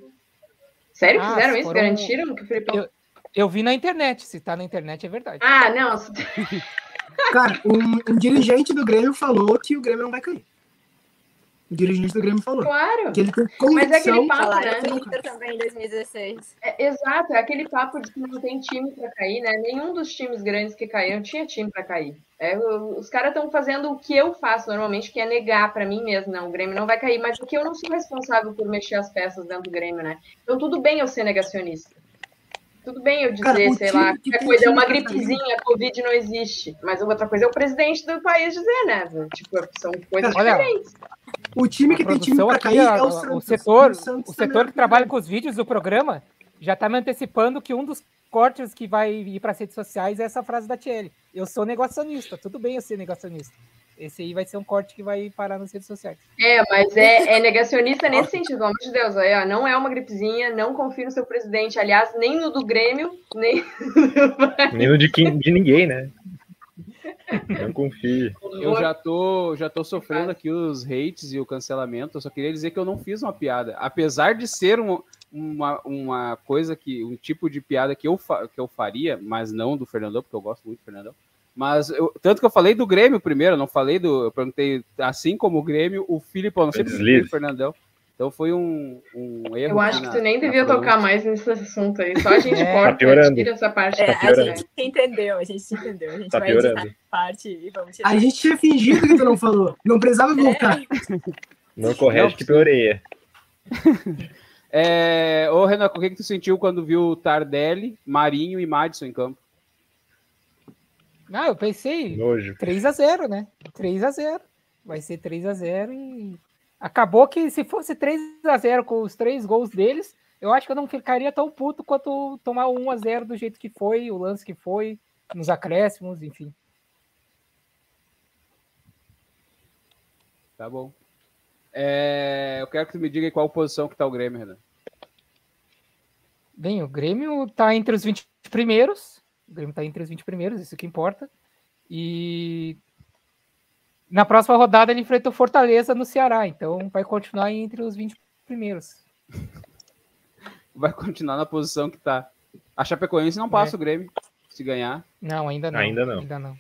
Sério? Ah, Fizeram isso? Foram... Garantiram que o Felipe. Eu, eu, vi na internet. Se tá na internet, é verdade. Ah, não. Cara, um, um dirigente do Grêmio falou que o Grêmio não vai cair. O dirigente do Grêmio falou. Claro. Que ele tem. Mas é aquele papo, né? Inter também em 2016. É, exato, é aquele papo de que não tem time para cair, né? Nenhum dos times grandes que caíram tinha time para cair. É, os caras estão fazendo o que eu faço normalmente, que é negar para mim mesmo, não, o Grêmio não vai cair, mas porque eu não sou responsável por mexer as peças dentro do Grêmio, né? Então tudo bem eu ser negacionista. Tudo bem eu dizer, Cara, sei lá, qualquer coisa é uma gripezinha, a Covid não existe. Mas outra coisa é o presidente do país dizer, né? Tipo, são coisas Cara, diferentes. O time que tem time pra cair é o Santos. O setor, o, o setor que trabalha com os vídeos do programa já tá me antecipando que um dos cortes que vai ir para as redes sociais é essa frase da Thierry. Eu sou negacionista, tudo bem eu ser negacionista. Esse aí vai ser um corte que vai parar nas redes sociais. É, mas é, é negacionista nesse sentido, pelo amor de Deus. Aí, ó, não é uma gripezinha, não confio no seu presidente. Aliás, nem no do Grêmio, nem. nem no de, quem, de ninguém, né? Não confio. Eu já tô, já tô sofrendo aqui os hates e o cancelamento. Eu só queria dizer que eu não fiz uma piada. Apesar de ser um, uma, uma coisa que. um tipo de piada que eu, que eu faria, mas não do Fernandão, porque eu gosto muito do Fernandão. Mas eu, tanto que eu falei do Grêmio primeiro, não falei do. Eu perguntei, assim como o Grêmio, o Filipão, não sei se o Fernandão. Então foi um, um erro. Eu acho que tu nem devia tocar mais nesse assunto aí. Só a gente é, corta tá tira essa parte. É, tá a gente entendeu, a gente entendeu. A gente tá vai piorando. editar parte e vamos tirar. A gente tinha fingido que tu não falou. Não precisava é. voltar. É. Não corrige que piorei. É, ô, Renan, o que, que tu sentiu quando viu Tardelli, Marinho e Madison em campo? Não, eu pensei Nojo. 3 a 0 né? 3 a 0 Vai ser 3 a 0 e acabou que se fosse 3 a 0 com os três gols deles, eu acho que eu não ficaria tão puto quanto tomar 1 a 0 do jeito que foi, o lance que foi, nos acréscimos, enfim. Tá bom. É, eu quero que tu me diga em qual posição que tá o Grêmio, Renan. Bem, o Grêmio tá entre os 20 primeiros, o Grêmio está entre os 20 primeiros, isso que importa. E na próxima rodada ele enfrenta o Fortaleza no Ceará, então vai continuar entre os 20 primeiros. Vai continuar na posição que está. A Chapecoense não passa é. o Grêmio se ganhar. Não, ainda não. Ainda não. Ainda não.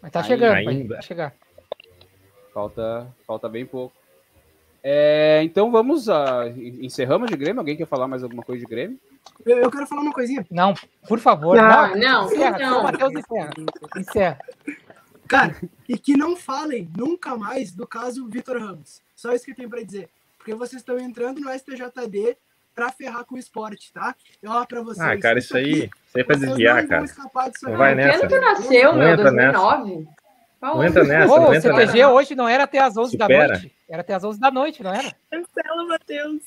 Mas tá ainda, chegando, ainda. vai chegar. Falta, falta bem pouco. É, então vamos a. Encerramos de Grêmio? Alguém quer falar mais alguma coisa de Grêmio? Eu, eu quero falar uma coisinha. Não, por favor. Não, não. Encerra, não. Matheus encerra. Encerra. Cara, e que não falem nunca mais do caso Vitor Ramos. Só isso que eu tenho para dizer. Porque vocês estão entrando no STJD para ferrar com o esporte, tá? Eu ó, para vocês. Ah, cara, isso, aí, isso aí é pra desviar, cara. Não vai nessa. Quando tu nasceu, meu, 2009? Não entra nessa. Não o CTG nessa. hoje não era até as 11 Supera. da noite. Era até as 11 da noite, não era? Cancela, Matheus.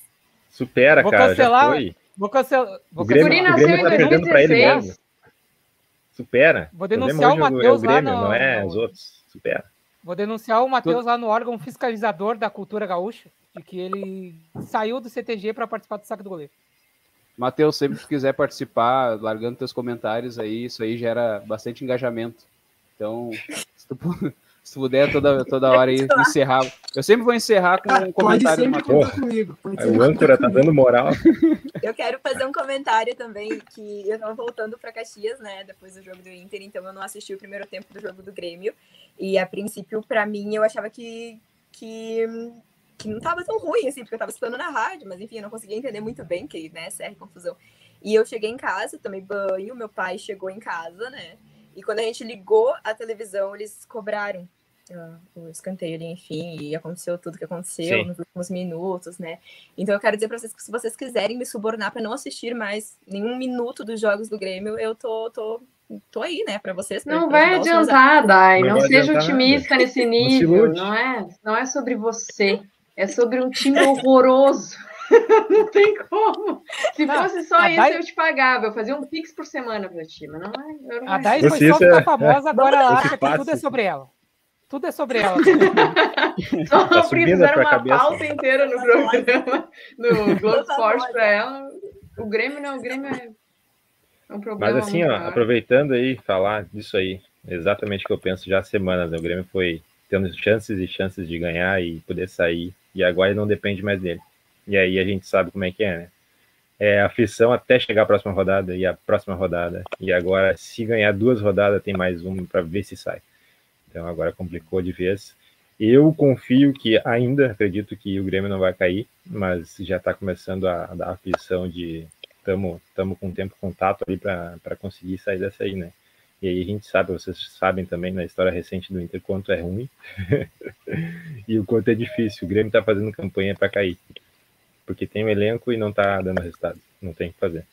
Supera, Vou cara. Cancelar. Já foi. Vou cancelar. Vou o Grêmio, o Grêmio tá perdendo para ele mesmo. Supera. Vou denunciar o, o Matheus é o Grêmio, lá no... não é os outros. Supera. Vou denunciar o Matheus lá no órgão fiscalizador da cultura gaúcha, de que ele saiu do CTG para participar do saque do goleiro. Matheus, sempre que quiser participar, largando teus comentários aí, isso aí gera bastante engajamento. Então, se tu, se puder toda, toda hora aí encerrar. Eu sempre vou encerrar com um comentário do Matheus. Comigo, o âncora tá dando moral. Eu quero fazer um comentário também, que eu tava voltando para Caxias, né, depois do jogo do Inter, então eu não assisti o primeiro tempo do jogo do Grêmio. E a princípio, para mim, eu achava que, que que não tava tão ruim, assim, porque eu tava escutando na rádio, mas enfim, eu não conseguia entender muito bem, que, né, CR confusão. E eu cheguei em casa, tomei banho, meu pai chegou em casa, né? E quando a gente ligou a televisão, eles cobraram uh, o escanteio ali, enfim, e aconteceu tudo que aconteceu Sim. nos últimos minutos, né? Então eu quero dizer para vocês que se vocês quiserem me subornar para não assistir mais nenhum minuto dos jogos do Grêmio, eu tô, tô tô aí, né, para vocês. Não vai adiantar, Dai. Não, não seja otimista nesse nível. Não é, não é sobre você. É sobre um time horroroso. não tem como. Se não, fosse só isso, Dai... eu te pagava. Eu fazia um pix por semana para ti, mas não é. Não a Dai foi só ficar é, famosa, agora ela acha que tudo é sobre ela. Tudo é sobre ela. só tá fizeram uma cabeça. pauta inteira no programa, no Globo Esporte para ela. O Grêmio não, o Grêmio é um problema. Mas assim, ó, aproveitando aí, falar disso aí, exatamente o que eu penso já há semanas, né? O Grêmio foi tendo chances e chances de ganhar e poder sair e agora não depende mais dele. E aí a gente sabe como é que é, né? É aflição até chegar a próxima rodada e a próxima rodada. E agora, se ganhar duas rodadas, tem mais uma para ver se sai. Então agora complicou de vez. Eu confio que ainda acredito que o Grêmio não vai cair, mas já está começando a, a dar aflição de estamos com tempo contato ali para conseguir sair dessa aí, né? E aí a gente sabe, vocês sabem também na história recente do Inter quanto é ruim e o quanto é difícil. O Grêmio está fazendo campanha para cair, porque tem um elenco e não está dando resultado. Não tem o que fazer.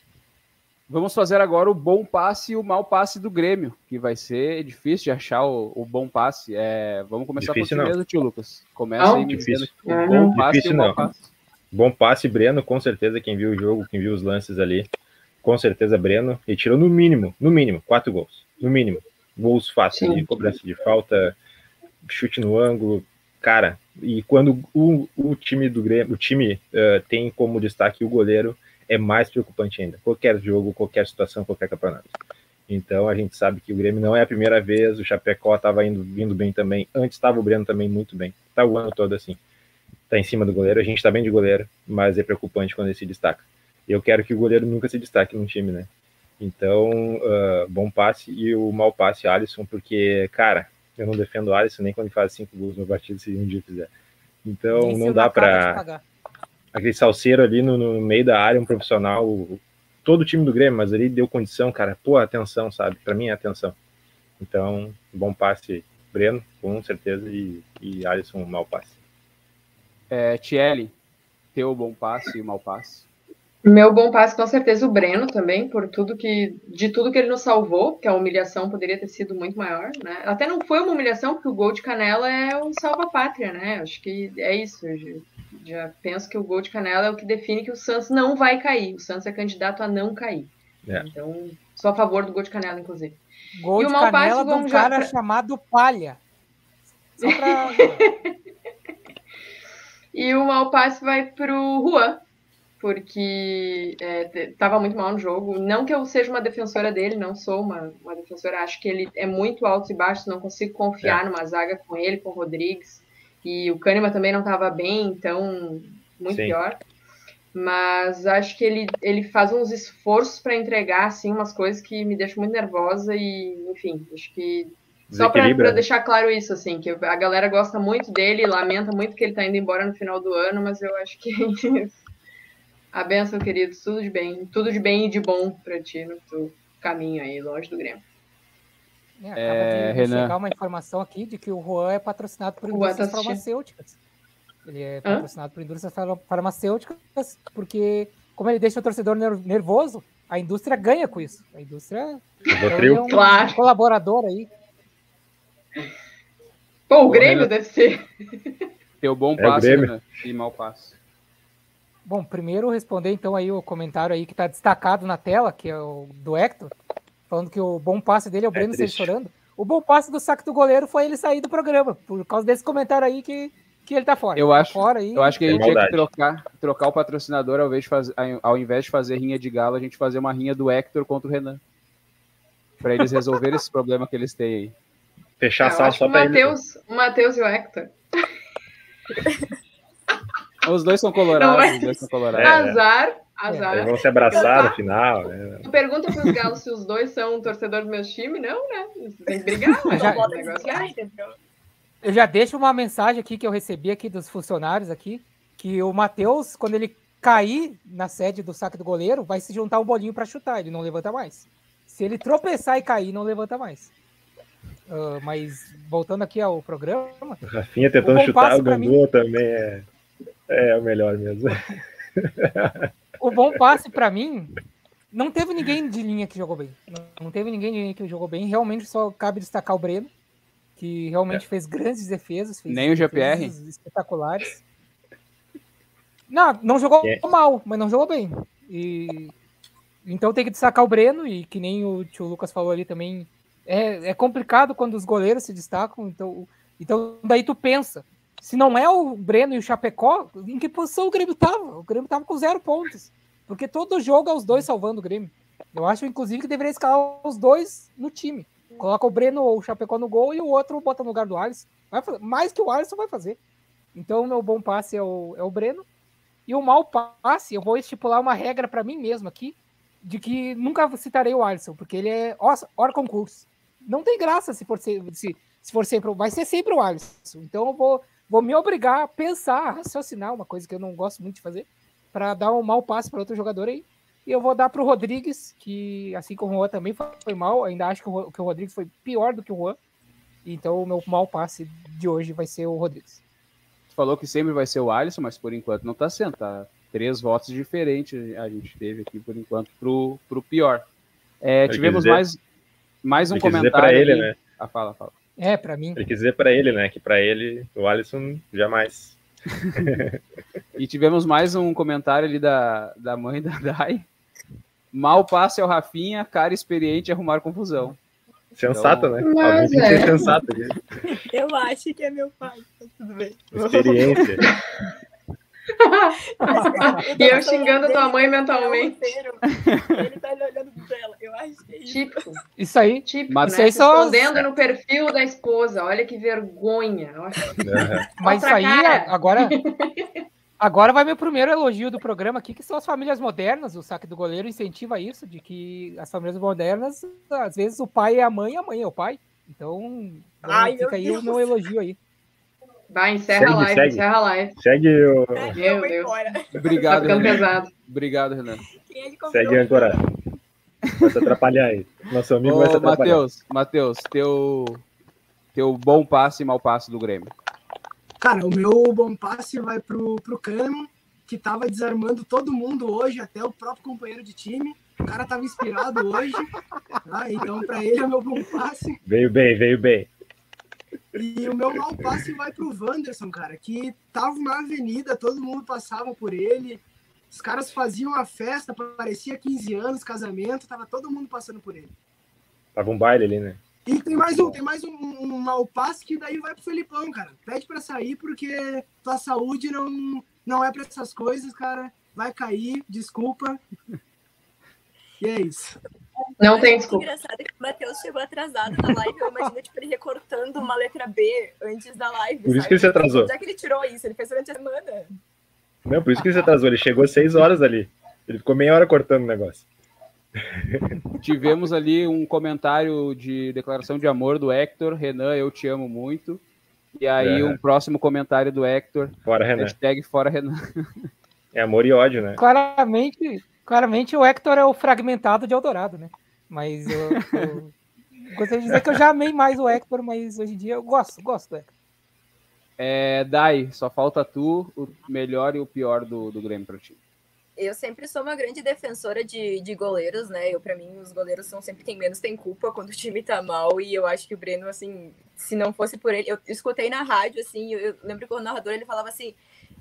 Vamos fazer agora o bom passe e o mau passe do Grêmio, que vai ser difícil de achar o, o bom passe. É, vamos começar difícil por mesmo, tio Lucas. Começa não, aí me difícil. o bom passe difícil, e o mau passe. Bom passe, Breno, com certeza, quem viu o jogo, quem viu os lances ali, com certeza Breno, e tirou no mínimo, no mínimo, quatro gols no mínimo. Gols fáceis de cobrança de falta, chute no ângulo, cara. E quando o, o time do Grêmio, o time uh, tem como destaque o goleiro, é mais preocupante ainda. Qualquer jogo, qualquer situação, qualquer campeonato. Então a gente sabe que o Grêmio não é a primeira vez, o Chapecó estava indo vindo bem também, antes estava o Breno também muito bem. Tá o ano todo assim. Tá em cima do goleiro, a gente está bem de goleiro, mas é preocupante quando ele se destaca. Eu quero que o goleiro nunca se destaque num time, né? Então, uh, bom passe e o mau passe Alisson, porque, cara, eu não defendo o Alisson nem quando ele faz cinco gols no partido, se um dia fizer. Então, nem não dá para aquele salseiro ali no, no, meio da área, um profissional, todo o time do Grêmio, mas ali deu condição, cara, pô, atenção, sabe? Para mim é atenção. Então, bom passe, Breno, com certeza, e, e Alisson, mau passe. É, Thierry, teu bom passe e mau passe. Meu bom passe, com certeza, o Breno também, por tudo que. de tudo que ele nos salvou, que a humilhação poderia ter sido muito maior, né? Até não foi uma humilhação, porque o gol de canela é o salva-pátria, né? Acho que é isso. Já, já penso que o gol de canela é o que define que o Santos não vai cair. O Santos é candidato a não cair. É. Então, sou a favor do gol de canela, inclusive. Gol e de canela passe, de um cara pra... chamado Palha. Só pra... e o mau passe vai pro Juan porque estava é, muito mal no jogo. Não que eu seja uma defensora dele, não sou uma, uma defensora. Acho que ele é muito alto e baixo, não consigo confiar é. numa zaga com ele, com o Rodrigues. E o Kahneman também não estava bem, então muito Sim. pior. Mas acho que ele, ele faz uns esforços para entregar assim umas coisas que me deixam muito nervosa e, enfim, acho que só para deixar claro isso, assim, que a galera gosta muito dele, lamenta muito que ele está indo embora no final do ano, mas eu acho que A benção, querido, tudo de bem, tudo de bem e de bom para ti no teu caminho aí, longe do Grêmio. É, acaba é, de Renan. chegar uma informação aqui de que o Juan é patrocinado por indústrias tá farmacêuticas. Ele é patrocinado Hã? por indústrias farmacêuticas porque, como ele deixa o torcedor nervoso, a indústria ganha com isso. A indústria é um claro. colaborador aí. Pô, o Grêmio deve ser. Teu bom passo é né? e mau passo. Bom, primeiro responder então aí o comentário aí que está destacado na tela, que é o do Hector, falando que o bom passe dele é o Breno é chorando. O bom passe do saco do goleiro foi ele sair do programa, por causa desse comentário aí que que ele tá fora. Eu tá acho, fora aí, eu acho que a gente tinha que trocar, trocar o patrocinador ao invés, de fazer, ao invés de fazer rinha de galo, a gente fazer uma rinha do Hector contra o Renan. Para eles resolverem esse problema que eles têm aí. Fechar a sala só para eles. O Matheus e o Hector. Os dois são colorados. Os dois são colorados. Azar, azar. Eles vão se abraçar no final. Né? Tu pergunta para os galos se os dois são torcedores do meu time? Não, né? Tem que brigar. Mas já, o negócio é. Eu já deixo uma mensagem aqui que eu recebi aqui dos funcionários aqui, que o Matheus, quando ele cair na sede do saque do goleiro, vai se juntar um bolinho para chutar, ele não levanta mais. Se ele tropeçar e cair, não levanta mais. Uh, mas voltando aqui ao programa. O Rafinha tentando o chutar o Gandula também é, é o melhor mesmo. o bom passe para mim, não teve ninguém de linha que jogou bem. Não, teve ninguém de linha que jogou bem. Realmente só cabe destacar o Breno, que realmente é. fez grandes defesas. Fez Nem o GPR. Espetaculares. Não, não jogou é. mal, mas não jogou bem. E então tem que destacar o Breno, e que nem o tio Lucas falou ali também, é, é complicado quando os goleiros se destacam, então, então daí tu pensa, se não é o Breno e o Chapecó, em que posição o Grêmio tava? O Grêmio tava com zero pontos, porque todo jogo é os dois salvando o Grêmio. Eu acho, inclusive, que deveria escalar os dois no time. Coloca o Breno ou o Chapecó no gol e o outro bota no lugar do Alisson. Vai fazer, mais que o Alisson vai fazer. Então, meu bom passe é o, é o Breno. E o mau passe, eu vou estipular uma regra para mim mesmo aqui, de que nunca citarei o Alisson, porque ele é hora concurso. Não tem graça se for, se, se for sempre. Vai ser sempre o Alisson. Então eu vou, vou me obrigar a pensar, a raciocinar, uma coisa que eu não gosto muito de fazer, para dar um mau passe para outro jogador aí. E eu vou dar para o Rodrigues, que assim como o Juan também foi mal, ainda acho que o, que o Rodrigues foi pior do que o Juan. Então o meu mau passe de hoje vai ser o Rodrigues. Tu falou que sempre vai ser o Alisson, mas por enquanto não está sendo, tá? três votos diferentes a gente teve aqui por enquanto pro, pro pior. É, tivemos dizer, mais, mais um comentário. para ele, né? Ah, fala, fala. É, para mim. Ele quis dizer para ele, né? Que para ele, o Alisson, jamais. e tivemos mais um comentário ali da, da mãe da Dai. Mal passe ao Rafinha, cara experiente arrumar confusão. Sensato, então... né? Ser é. sensato. Eu acho que é meu pai, tá tudo bem. Experiência. e eu xingando tua mãe mentalmente. Ele tá olhando pra ela. Eu acho que é isso. Tipo, isso aí. Mas né? Escondendo no perfil da esposa. Olha que vergonha. Mas isso aí, agora... Agora vai meu primeiro elogio do programa aqui, que são as famílias modernas. O saque do goleiro incentiva isso, de que as famílias modernas, às vezes o pai é a mãe e a mãe é o pai. Então, Ai, fica aí o meu elogio aí. Vai, encerra segue, a live, segue. encerra a live. Segue o. Meu Deus. Obrigado, tá Renan. pesado. Obrigado, Renan. Segue agora. Vai se atrapalhar aí. Nosso amigo Ô, vai se atrapalhar. Matheus, Matheus, teu, teu bom passe e mau passe do Grêmio. Cara, o meu bom passe vai pro, pro Kahneman, que tava desarmando todo mundo hoje, até o próprio companheiro de time. O cara tava inspirado hoje. Tá? Então, para ele é o meu bom passe. Veio bem, veio bem. E o meu mau passe vai pro Wanderson, cara, que tava na avenida, todo mundo passava por ele. Os caras faziam a festa, parecia 15 anos, casamento, tava todo mundo passando por ele. Tava um baile ali, né? E tem mais um, tem mais um, um mau passe que daí vai pro Felipão, cara. Pede para sair porque tua saúde não, não é para essas coisas, cara. Vai cair, desculpa. E é isso. Não tem desculpa. engraçado que o Matheus chegou atrasado na live. Eu imagino tipo, ele recortando uma letra B antes da live. Por isso sabe? que ele se atrasou. Já que ele tirou isso, ele fez durante a semana. Não, por isso que ele se atrasou. Ele chegou seis horas ali. Ele ficou meia hora cortando o negócio. Tivemos ali um comentário de declaração de amor do Hector. Renan, eu te amo muito. E aí, é. um próximo comentário do Hector. Fora Renan. Hashtag fora Renan. É amor e ódio, né? Claramente, Claramente o Hector é o fragmentado de Eldorado, né? Mas eu, eu gostaria de dizer que eu já amei mais o Hector, mas hoje em dia eu gosto, gosto do Hector. É, Dai, só falta tu, o melhor e o pior do, do Grêmio para ti. Eu sempre sou uma grande defensora de, de goleiros, né? Eu, para mim, os goleiros são sempre quem menos tem culpa quando o time tá mal. E eu acho que o Breno, assim, se não fosse por ele. Eu escutei na rádio, assim, eu, eu lembro que o narrador ele falava assim: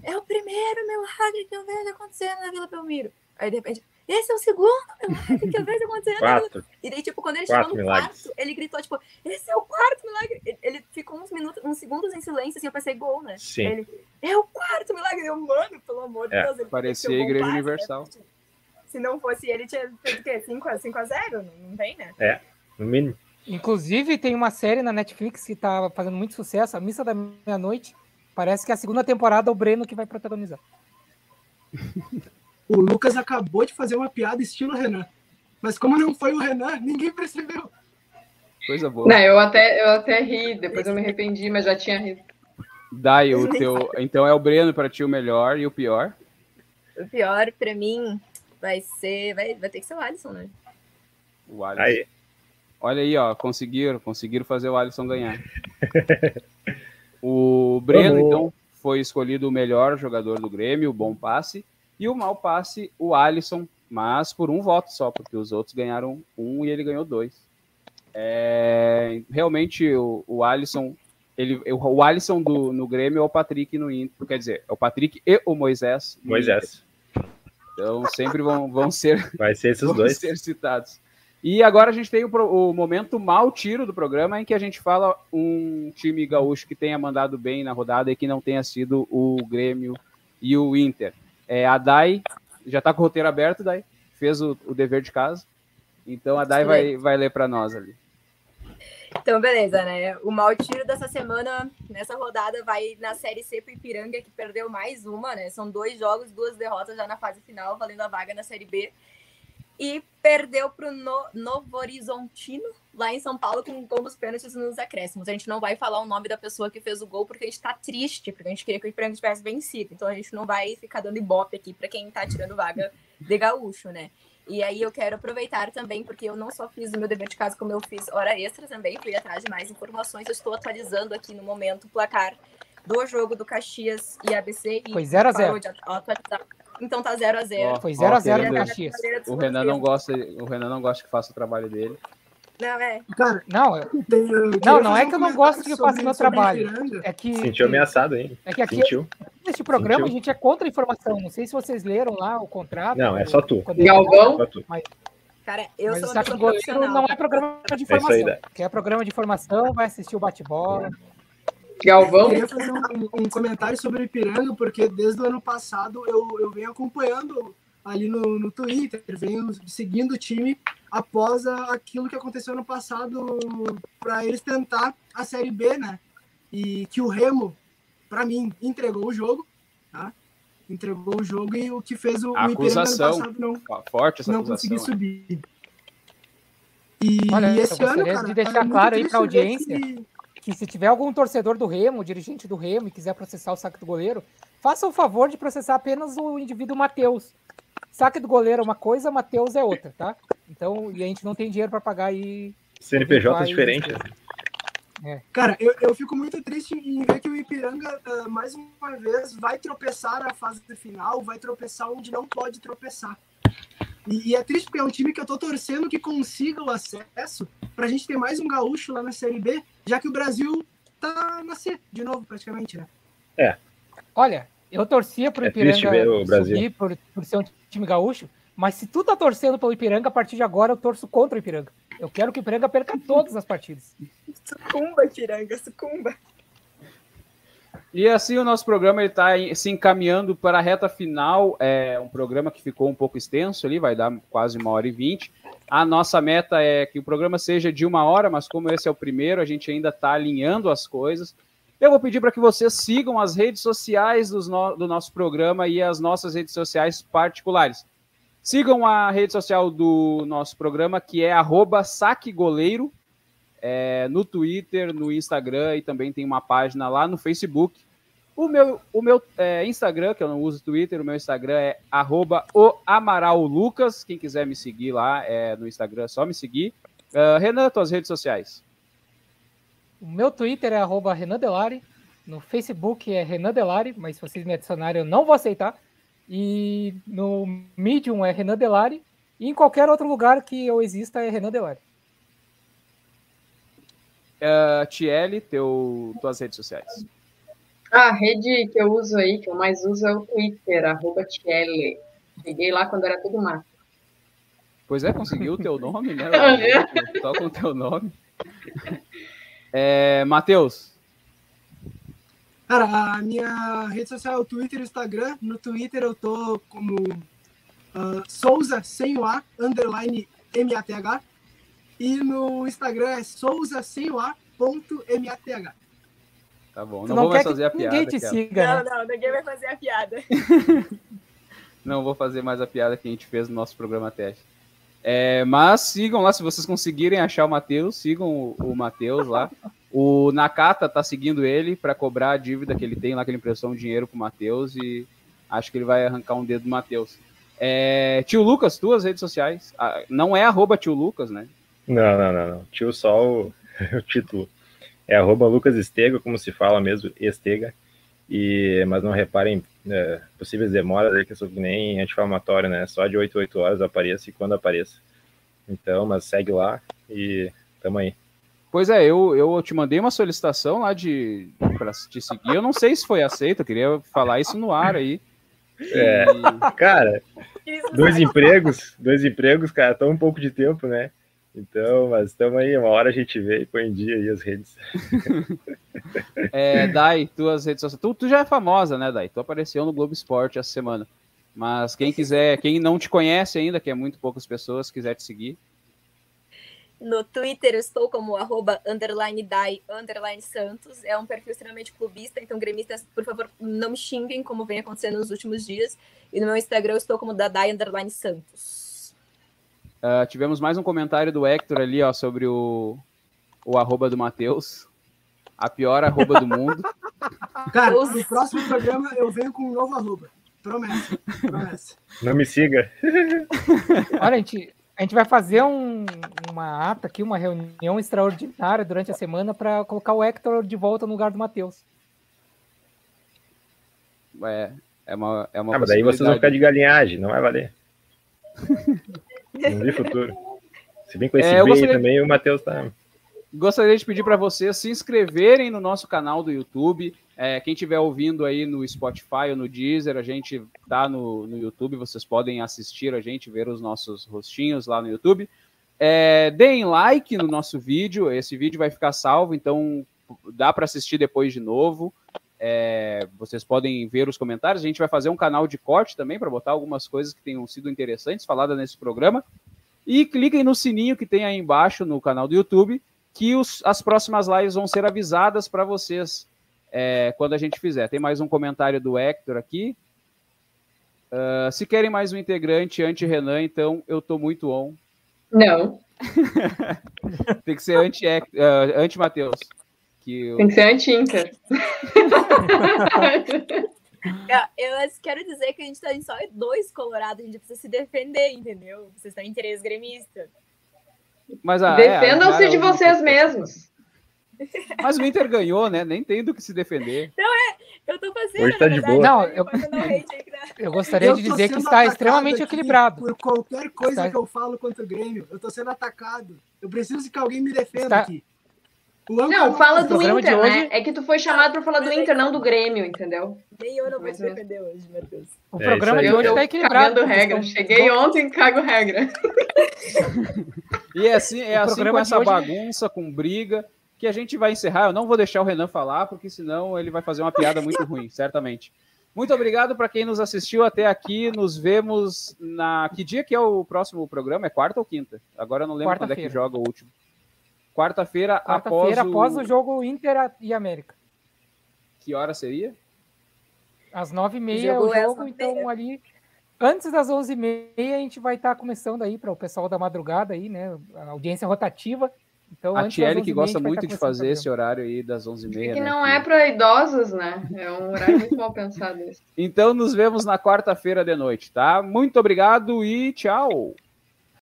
é o primeiro milagre que eu vejo acontecendo na Vila Belmiro. Aí de repente, esse é o segundo milagre que eu vejo acontecendo. Quatro. E daí, tipo, quando ele Quatro chegou no milagres. quarto, ele gritou, tipo, esse é o quarto milagre. Ele- Ele ficou uns minutos, uns segundos em silêncio, assim, eu pensei, gol, né? Sim. Ele, é o quarto milagre. Eu, mano, pelo amor de É, Deus. Ele parecia a Igreja gol Universal. né? Se não fosse ele, tinha feito o quê? 5 a, 5 a 0? Não, não tem, né? No mínimo. Inclusive, tem uma série na Netflix que tá fazendo muito sucesso, A Missa da Meia-Noite. Parece que é a segunda temporada é o Breno que vai protagonizar. O Lucas acabou de fazer uma piada estilo Renan. Mas como não foi o Renan, ninguém percebeu. Coisa boa. Não, eu até, eu até ri, depois eu me arrependi, mas já tinha rido. Dai, o teu. Então é o Breno pra ti o melhor e o pior. O pior pra mim vai ser. Vai, vai ter que ser o Alisson, né? O Alisson. Aí. Olha aí, ó. Conseguiram, conseguiram fazer o Alisson ganhar. o Breno, Vamos. então, foi escolhido o melhor jogador do Grêmio, o bom passe. E o mau passe, o Alisson, mas por um voto só, porque os outros ganharam um e ele ganhou dois. É, realmente, o, o Alisson. Ele, o Alisson do, no Grêmio é o Patrick no Inter. Quer dizer, é o Patrick e o Moisés. Inter. Moisés. Então sempre vão, vão ser Vai ser esses dois. ser citados. E agora a gente tem o, o momento mal tiro do programa em que a gente fala um time gaúcho que tenha mandado bem na rodada e que não tenha sido o Grêmio e o Inter. É, a Dai já está com o roteiro aberto, Dai. Fez o, o dever de casa. Então a Dai vai, vai ler para nós ali. Então, beleza, né? O mau tiro dessa semana, nessa rodada, vai na Série C pro Ipiranga, que perdeu mais uma, né? São dois jogos, duas derrotas já na fase final, valendo a vaga na Série B. E perdeu pro no Novo Horizontino, lá em São Paulo, com um gol nos pênaltis nos acréscimos. A gente não vai falar o nome da pessoa que fez o gol, porque a gente tá triste, porque a gente queria que o Ipiranga tivesse vencido. Então a gente não vai ficar dando ibope aqui pra quem tá tirando vaga de gaúcho, né? E aí eu quero aproveitar também, porque eu não só fiz o meu dever de casa, como eu fiz hora extra também, fui atrás de mais informações. Eu estou atualizando aqui no momento o placar do jogo do Caxias e ABC. E Foi 0 a 0. parou de atualizar. Então tá 0 a 0 Ó, Foi ó, 0 a 0 querendo- no Caxias. O Renan não gosta, o Renan não gosta que faça o trabalho dele. Não, é. Cara, Não, eu- não, não é que eu não gosto que eu faça meu trabalho. É que, Sentiu ameaçado ainda. é que aqui, Sentiu? neste programa, Sentiu? a gente é contra a informação. Não sei se vocês leram lá o contrato. Não, é só tu. Galvão? Só tu. Cara, eu Mas sou o Goleiro não é programa de É informação. aí, Dé. que é programa de informação, vai assistir o bate-bola. Galvão? Eu queria fazer um, um comentário sobre o Ipiranga, porque desde o ano passado eu, eu venho acompanhando ali no, no Twitter, venho seguindo o time após a- aquilo que aconteceu no passado para eles tentar a Série B, né? E que o Remo, para mim, entregou o jogo, tá? Entregou o jogo e o que fez o, o Ipiranga ano Acusação. passado não, Forte essa não acusação. conseguir né? subir. E Olha, eu esse ano, gostaria cara, de deixar é claro aí pra ver audiência que- Que se tiver algum torcedor do Remo, dirigente do Remo, e quiser processar o saque do goleiro, faça o favor de processar apenas o indivíduo Matheus. Saque do goleiro é uma coisa, Matheus é outra, tá? Então, e a gente não tem dinheiro para pagar aí. CNPJ Vai- diferente. né? Cara, eu, eu fico muito triste em ver que o Ipiranga, ah, mais uma vez, vai tropeçar na fase final, vai tropeçar onde não pode tropeçar. E, e é triste porque é um time que eu tô torcendo que consiga o acesso pra gente ter mais um gaúcho lá na Série B, já que o Brasil tá na C, de novo, praticamente, né? Olha, eu torcia pro É triste Ipiranga ver o Brasil. subir por, por ser um time gaúcho, mas se tu tá torcendo pelo Ipiranga, a partir de agora eu torço contra o Ipiranga. Eu quero que o Ipiranga perca todas as partidas. Sucumba, Ipiranga, sucumba. E assim o nosso programa está se encaminhando para a reta final. É um programa que ficou um pouco extenso ali, vai dar quase uma hora e vinte. A nossa meta é que o programa seja de uma hora, mas como esse é o primeiro, a gente ainda está alinhando as coisas. Eu vou pedir para que vocês sigam as redes sociais no- do nosso programa e as nossas redes sociais particulares. Sigam a rede social do nosso programa, que é saquegoleiro, é, no Twitter, no Instagram e também tem uma página lá no Facebook. O meu, o meu é, Instagram, que eu não uso Twitter, o meu Instagram é arroba. Quem quiser me seguir lá é, no Instagram, é só me seguir. Ah, Renan, tuas redes sociais. O meu Twitter é arroba Renan Delari, no Facebook é Renan Delari, mas se vocês me adicionarem eu não vou aceitar. E no Medium é Renan Delari, e em qualquer outro lugar que eu exista é Renan Delari. Uh, Tiele, teu, tuas redes sociais. A rede que eu uso aí, que eu mais uso, é o Twitter, arroba Tiele. Cheguei lá quando era tudo mato. Pois é, conseguiu o teu nome, né? Só com o teu nome. É, Matheus. Cara, a minha rede social é o Twitter e o Instagram. No Twitter eu tô como uh, Souza sem o A, underline M-A-T-H. E no Instagram é Souza sem o A, ponto M-A-T-H. Tá bom, não, não vou mais fazer a piada. Ninguém te siga, não, não, ninguém vai fazer a piada. não vou fazer mais a piada que a gente fez no nosso programa teste. É, mas sigam lá, se vocês conseguirem achar o Matheus, sigam o, o Matheus lá. O Nakata tá seguindo ele para cobrar a dívida que ele tem lá, que ele emprestou um dinheiro pro Matheus e acho que ele vai arrancar um dedo do Matheus. É, tio Lucas, tuas redes sociais. Ah, não é arroba tio Lucas, né? Não, não, não, não. Tio só o, o título. É arroba Lucas Estega, como se fala mesmo, Estega. E, mas não reparem é, possíveis demoras aí, que eu sou nem anti-inflamatório, né? Só de 8 8 horas apareça e quando apareça. Então, mas segue lá e tamo aí. Pois é, eu, eu te mandei uma solicitação lá de para te seguir. Eu não sei se foi aceito, eu queria falar isso no ar aí. É, e... cara, dois empregos, dois empregos, cara, tão um pouco de tempo, né? Então, mas estamos aí, uma hora a gente vê e põe em dia aí as redes. é, Dai, tuas redes sociais. Tu, tu já é famosa, né, Dai? Tu apareceu no Globo Esporte essa semana. Mas quem quiser, quem não te conhece ainda, que é muito poucas pessoas, quiser te seguir. No Twitter eu estou como arroba underline Dai, underline Santos. É um perfil extremamente clubista, então gremistas, por favor, não me xinguem, como vem acontecendo nos últimos dias. E no meu Instagram eu estou como Dadai underline Santos. Uh, tivemos mais um comentário do Hector ali, ó, sobre o, o arroba do Matheus. A pior arroba do mundo. Cara, no próximo programa eu venho com um novo arroba. Promessa. Promessa. Não me siga. Olha, a gente, a gente vai fazer um, uma ata aqui, uma reunião extraordinária durante a semana para colocar o Hector de volta no lugar do Matheus. É, é uma, é uma ah, mas daí vocês vão ficar de galinhagem, não vai valer. Não vi futuro. Se bem com esse é, gostaria... também, o Matheus tá. Gostaria de pedir para vocês se inscreverem no nosso canal do YouTube. É, quem estiver ouvindo aí no Spotify ou no Deezer, a gente tá no, no YouTube, vocês podem assistir a gente, ver os nossos rostinhos lá no YouTube. É, deem like no nosso vídeo, esse vídeo vai ficar salvo, então dá para assistir depois de novo. É, vocês podem ver os comentários. A gente vai fazer um canal de corte também para botar algumas coisas que tenham sido interessantes faladas nesse programa. E cliquem no sininho que tem aí embaixo no canal do YouTube, que os, as próximas lives vão ser avisadas para vocês é, quando a gente fizer. Tem mais um comentário do Hector aqui. Uh, se querem mais um integrante anti-Renan, então eu tô muito on. Não. tem que ser anti-Matheus. Uh, anti que Tem que ser anti-Inter. eu quero dizer que a gente tá em só dois colorados, a gente precisa se defender, entendeu? Vocês estão em três gremistas. Mas é, Defendam-se é, de vocês mesmos. Mas o Inter ganhou, né? Nem tem do que se defender. Não, é. Eu tô fazendo. Hoje tá de boa. Não, eu, eu gostaria eu de dizer que está extremamente equilibrado. Por qualquer coisa está... que eu falo contra o Grêmio, eu tô sendo atacado. Eu preciso que alguém me defenda está... aqui. Não, fala do Inter, né? É que tu foi chamado para falar do Inter, não do Grêmio, entendeu? Nem eu não vou se defender hoje, meu Deus. O é, programa de hoje está equilibrado. regra. Cheguei ontem, cago regra. e é assim, é assim com essa bagunça, com briga, que a gente vai encerrar. Eu não vou deixar o Renan falar, porque senão ele vai fazer uma piada muito ruim, certamente. Muito obrigado para quem nos assistiu até aqui. Nos vemos na. Que dia que é o próximo programa? É quarta ou quinta? Agora eu não lembro quando é que joga o último. Quarta-feira Quarta após, o... após o jogo Inter e América. Que hora seria? Às nove e meia o jogo, então ali... Antes das onze e meia a gente vai estar tá começando aí para o pessoal da madrugada aí, né? A audiência rotativa. Então, a Tiele que gosta muito tá de fazer esse horário aí das 11h30. Que né? não é para idosos, né? É um horário muito mal pensado. Esse. Então, nos vemos na quarta-feira de noite, tá? Muito obrigado e tchau!